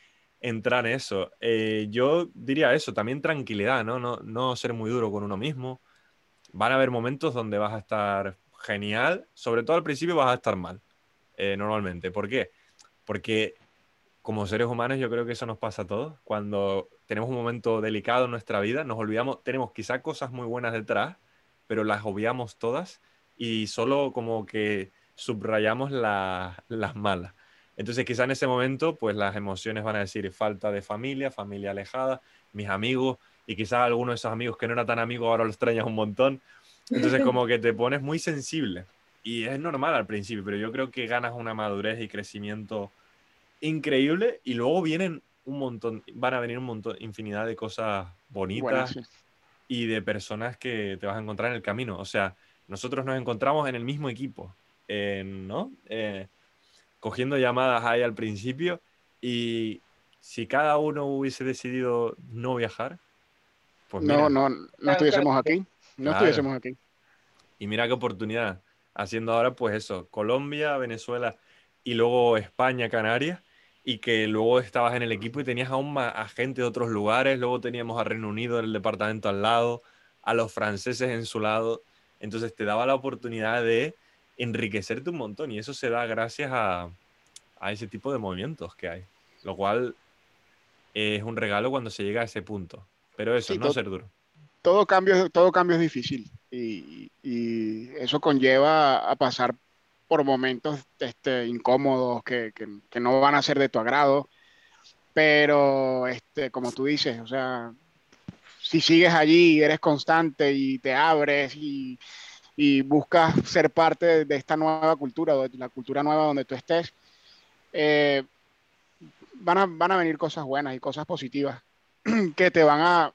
entrar en eso. Eh, yo diría eso, también tranquilidad, ¿no? ¿no? No ser muy duro con uno mismo. Van a haber momentos donde vas a estar genial, sobre todo al principio vas a estar mal, eh, normalmente. ¿Por qué? Porque como seres humanos yo creo que eso nos pasa a todos. Cuando tenemos un momento delicado en nuestra vida, nos olvidamos, tenemos quizá cosas muy buenas detrás, pero las obviamos todas y solo como que subrayamos la- las malas. Entonces quizá en ese momento, pues las emociones van a decir falta de familia, familia alejada, mis amigos, y quizás algunos de esos amigos que no eran tan amigos ahora los extrañas un montón. Entonces como que te pones muy sensible. Y es normal al principio, pero yo creo que ganas una madurez y crecimiento increíble y luego vienen un montón, van a venir un montón, infinidad de cosas bonitas y de personas que te vas a encontrar en el camino. O sea, nosotros nos encontramos en el mismo equipo, ¿no? Eh, cogiendo llamadas ahí al principio y si cada uno hubiese decidido no viajar, pues no, no, no estuviésemos aquí, no estuviésemos aquí. Y mira qué oportunidad, haciendo ahora pues eso, Colombia, Venezuela y luego España, Canarias, y que luego estabas en el equipo y tenías aún más a gente de otros lugares, luego teníamos a Reino Unido en el departamento al lado, a los franceses en su lado, entonces te daba la oportunidad de enriquecerte un montón y eso se da gracias a, a ese tipo de movimientos que hay, lo cual es un regalo cuando se llega a ese punto, pero eso, no ser duro. Todo cambio, todo cambio es difícil y, y eso conlleva a pasar por momentos este, incómodos que, que, no van a ser de tu agrado, pero este, como tú dices, o sea, si sigues allí, eres constante y te abres y, y buscas ser parte de esta nueva cultura, de la cultura nueva donde tú estés, eh, van, a, van a venir cosas buenas y cosas positivas que te van a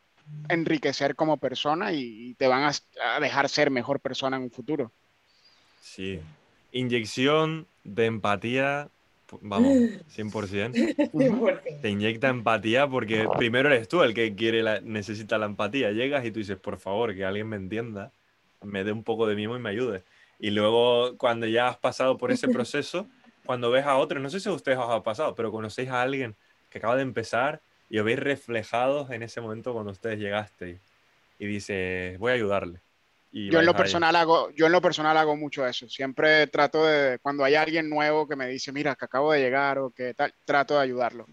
enriquecer como persona y, te van a, a dejar ser mejor persona en un futuro. Sí, inyección de empatía, vamos, 100%. Te inyecta empatía porque primero eres tú el que quiere la, necesita la empatía. Llegas y tú dices, por favor, que alguien me entienda, me dé un poco de mimo y me ayude. Y luego, cuando ya has pasado por ese proceso, cuando ves a otros, no sé si a ustedes os ha pasado, pero conocéis a alguien que acaba de empezar y os veis reflejados en ese momento cuando ustedes llegasteis y dices, voy a ayudarle yo en lo personal hago, yo en lo personal hago mucho eso. Siempre trato de, cuando hay alguien nuevo que me dice, mira, que acabo de llegar o que tal, trato de ayudarlo.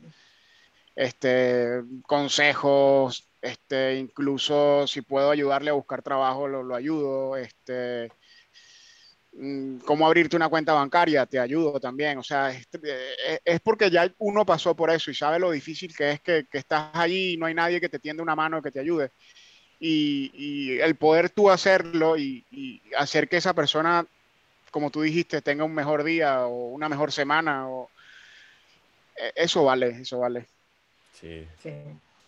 Este, consejos, este, incluso si puedo ayudarle a buscar trabajo, lo, lo ayudo. Este, cómo abrirte una cuenta bancaria, te ayudo también. O sea, es, es, porque ya uno pasó por eso y sabe lo difícil que es que, que estás allí y no hay nadie que te tiende una mano que te ayude y, el poder tú hacerlo y, hacer que esa persona, como tú dijiste, tenga un mejor día o una mejor semana, o, e, eso vale, eso vale. Sí.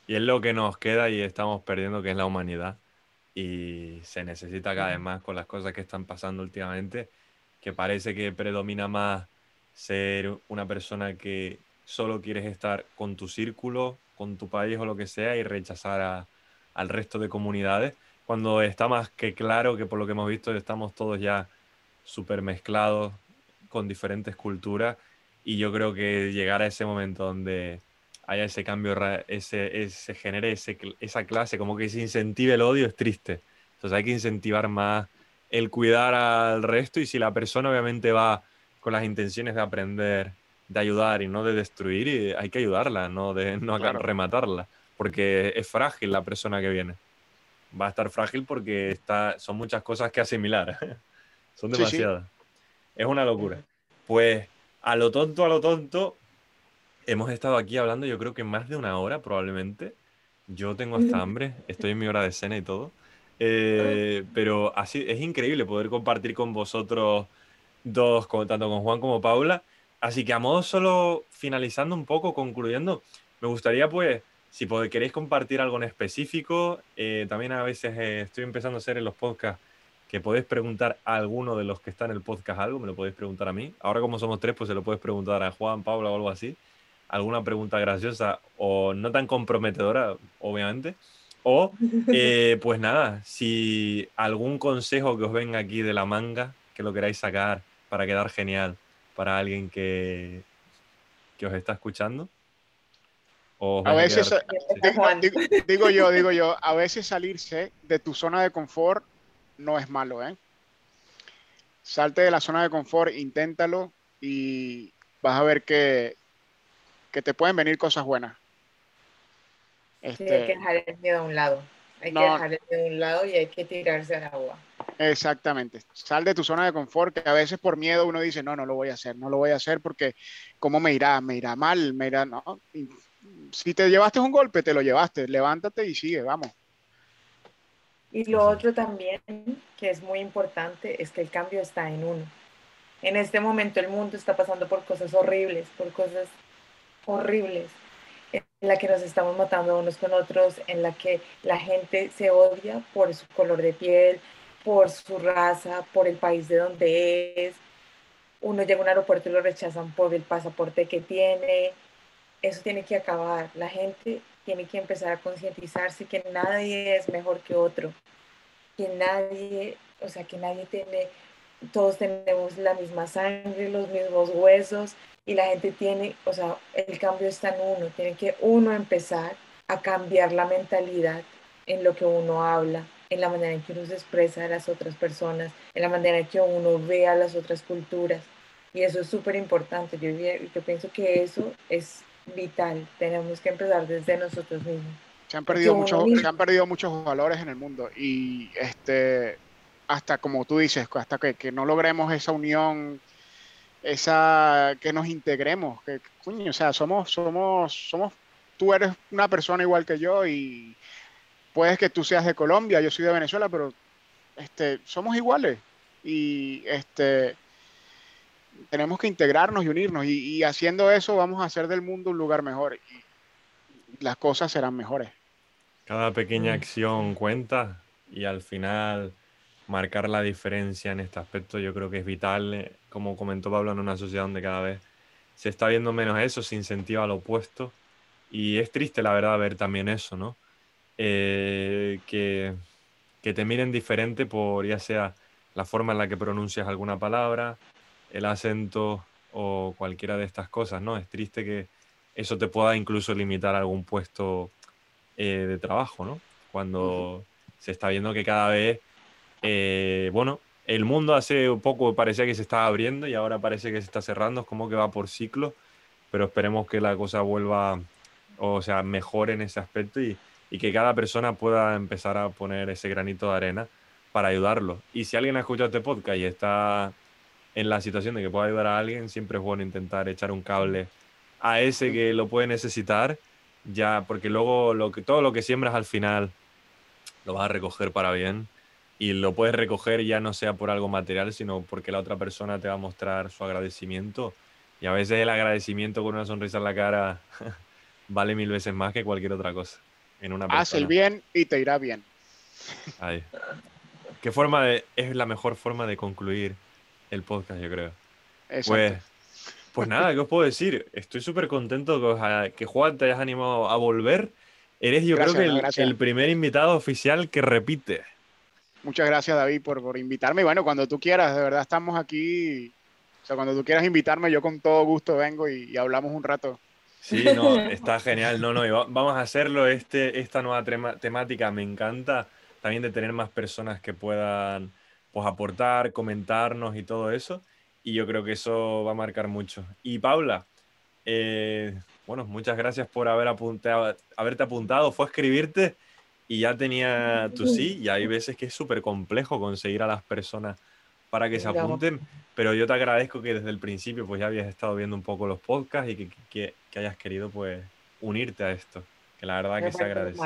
Y es lo que nos queda y estamos perdiendo, que es la humanidad. Y se necesita cada vez más con las cosas que están pasando últimamente, que parece que predomina más ser una persona que solo quieres estar con tu círculo, con tu país o lo que sea y rechazar a, al resto de comunidades, cuando está más que claro que por lo que hemos visto estamos todos ya súper mezclados con diferentes culturas y yo creo que llegar a ese momento donde haya ese cambio, ese, se genere ese, esa clase, como que se incentive el odio es triste. Entonces hay que incentivar más el cuidar al resto y si la persona obviamente va con las intenciones de aprender, de ayudar y no de destruir, hay que ayudarla, no de no rematarla porque es frágil la persona que viene. Va a estar frágil porque está, son muchas cosas que asimilar. son demasiadas. Es una locura. Pues a lo tonto, a lo tonto, hemos estado aquí hablando yo creo que más de una hora probablemente. Yo tengo hasta hambre, estoy en mi hora de cena y todo. Eh, pero así es increíble poder compartir con vosotros dos, tanto con Juan como Paula. Así que a modo solo finalizando un poco, concluyendo, me gustaría pues si queréis compartir algo en específico, eh, también a veces eh, estoy empezando a hacer en los podcasts que podéis preguntar a alguno de los que están en el podcast algo, me lo podéis preguntar a mí. Ahora como somos tres, pues se lo puedes preguntar a Juan, Pablo o algo así. Alguna pregunta graciosa o no tan comprometedora, obviamente. O, eh, pues nada, si algún consejo que os venga aquí de la manga, que lo queráis sacar para quedar genial para alguien que, que os está escuchando, a veces, digo, yo, digo yo, a veces salirse de tu zona de confort no es malo, ¿eh? Salte de la zona de confort, inténtalo y vas a ver que, que te pueden venir cosas buenas. hay que este, dejar el miedo a un lado. Hay que dejar el miedo a un lado y hay que tirarse al agua. Exactamente. Sal de tu zona de confort, que a veces por miedo uno dice, no, no lo voy a hacer, no lo voy a hacer porque ¿cómo me irá? Me irá mal, me irá, no. si te llevaste un golpe, te lo llevaste, levántate y sigue, vamos. Y lo otro también, que es muy importante, es que el cambio está en uno. En este momento el mundo está pasando por cosas horribles, por cosas horribles, en la que nos estamos matando unos con otros, en la que la gente se odia por su color de piel, por su raza, por el país de donde es. Uno llega a un aeropuerto y lo rechazan por el pasaporte que tiene. Eso tiene que acabar. La gente tiene que empezar a concientizarse que nadie es mejor que otro, que nadie, o sea, que nadie tiene, todos tenemos la misma sangre, los mismos huesos y la gente tiene, o sea, el cambio está en uno, tiene que uno empezar a cambiar la mentalidad en lo que uno habla, en la manera en que uno se expresa a las otras personas, en la manera en que uno ve a las otras culturas. Y eso es súper importante. Yo, yo pienso que eso es vital. Tenemos que empezar desde nosotros mismos. Se han perdido, muchos, se han perdido muchos valores en el mundo y este, hasta como tú dices, hasta que, que no logremos esa unión, esa que nos integremos, que o sea, somos, somos, somos, tú eres una persona igual que yo y puedes que tú seas de Colombia, yo soy de Venezuela, pero este, somos iguales y este, tenemos que integrarnos y unirnos y, haciendo eso vamos a hacer del mundo un lugar mejor y las cosas serán mejores. Cada pequeña mm. acción cuenta y al final marcar la diferencia en este aspecto yo creo que es vital, eh, como comentó Pablo, en una sociedad donde cada vez se está viendo menos eso, se incentiva lo opuesto y es triste la verdad ver también eso, ¿no? Eh, que, que te miren diferente por ya sea la forma en la que pronuncias alguna palabra, el acento o cualquiera de estas cosas, ¿no? Es triste que eso te pueda incluso limitar algún puesto eh, de trabajo, ¿no? Cuando se está viendo que cada vez, eh, bueno, el mundo hace poco parecía que se estaba abriendo y ahora parece que se está cerrando, es como que va por ciclo, pero esperemos que la cosa vuelva, o sea, mejore en ese aspecto y, y que cada persona pueda empezar a poner ese granito de arena para ayudarlo. Y si alguien ha escuchado este podcast y está en la situación de que pueda ayudar a alguien, siempre es bueno intentar echar un cable a ese que lo puede necesitar, ya, porque luego lo que, todo lo que siembras al final lo vas a recoger para bien y lo puedes recoger ya no sea por algo material, sino porque la otra persona te va a mostrar su agradecimiento. Y a veces el agradecimiento con una sonrisa en la cara vale mil veces más que cualquier otra cosa. En una Haz el bien y te irá bien. ¿Qué forma de, es la mejor forma de concluir el podcast, yo creo. Pues, pues nada, ¿qué os puedo decir? Estoy súper contento que, que Juan te hayas animado a volver. Eres yo creo que el, primer invitado oficial que repite. Muchas gracias David por, por invitarme. bueno, cuando tú quieras, de verdad estamos aquí. O sea, cuando tú quieras invitarme, yo con todo gusto vengo y, hablamos un rato. Sí, no, está genial. No, no, vamos a hacerlo. Este, esta nueva temática me encanta. También de tener más personas que puedan pues aportar, comentarnos y todo eso. Y yo creo que eso va a marcar mucho. Y Paula, eh, bueno, muchas gracias por haber apuntado, haberte apuntado. Fue a escribirte y ya tenía tu sí. Y hay veces que es súper complejo conseguir a las personas para que se apunten. Pero yo te agradezco que desde el principio pues ya habías estado viendo un poco los podcasts y que, que, que hayas querido pues unirte a esto. Que la verdad que se agradece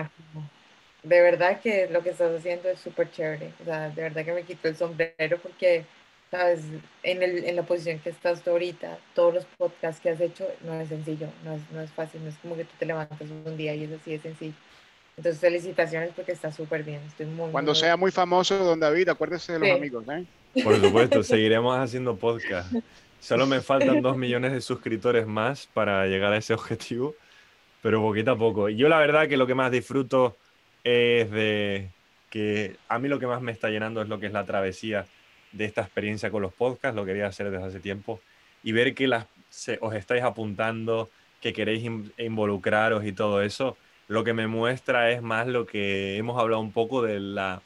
de verdad que lo que estás haciendo es súper chévere. O sea, de verdad que me quito el sombrero porque, sabes, en, el, en la posición que estás tú ahorita, todos los podcasts que has hecho no es sencillo, no es, no es fácil, no es como que tú te levantas un día y es así de sencillo. Entonces, felicitaciones porque está súper bien. Estoy muy, Cuando sea muy famoso, don David, acuérdese de los amigos, ¿eh? Por supuesto, seguiremos haciendo podcast. Solo me faltan dos millones de suscriptores más para llegar a ese objetivo, pero poquito a poco. Yo la verdad que lo que más disfruto es de que a mí lo que más me está llenando es lo que es la travesía de esta experiencia con los podcasts, lo quería hacer desde hace tiempo, y ver que las, os estáis apuntando, que queréis involucraros y todo eso, lo que me muestra es más lo que hemos hablado un poco de la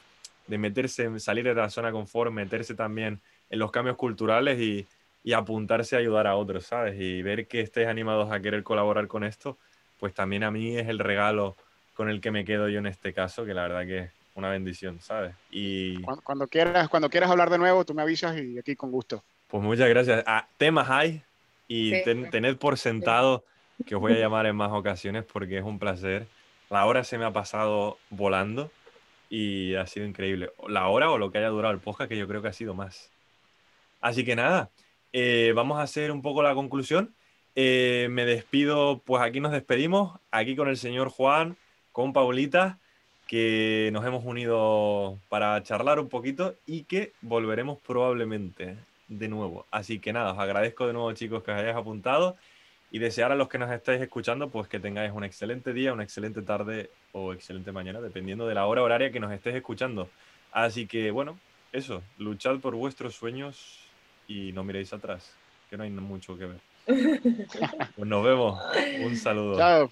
de meterse, salir de la zona de confort, meterse también en los cambios culturales y, y apuntarse a ayudar a otros, ¿sabes? Y ver que estéis animados a querer colaborar con esto, pues también a mí es el regalo con el que me quedo yo en este caso, que la verdad que una bendición, ¿sabes? Y Cuando, quieras, cuando quieras hablar de nuevo, tú me avisas y aquí con gusto. pues muchas gracias. Ah, temas hay y Sí. ten- tened por sentado que os voy a llamar en más ocasiones porque es un placer. La hora se me ha pasado volando y ha sido increíble. La hora o lo que haya durado el podcast, que yo creo que ha sido más. Así que nada, eh, vamos a hacer un poco la conclusión. Eh, me despido, pues aquí nos despedimos, aquí con el señor Juan, con Paulita, que nos hemos unido para charlar un poquito y que volveremos probablemente de nuevo. Así que nada, os agradezco de nuevo chicos que os hayáis apuntado y desear a los que nos estáis escuchando pues que tengáis un excelente día, una excelente tarde o excelente mañana, dependiendo de la hora horaria que nos estéis escuchando. Así que bueno, eso, luchad por vuestros sueños y no miréis atrás, que no hay mucho que ver. Pues nos vemos. Un saludo. Chao.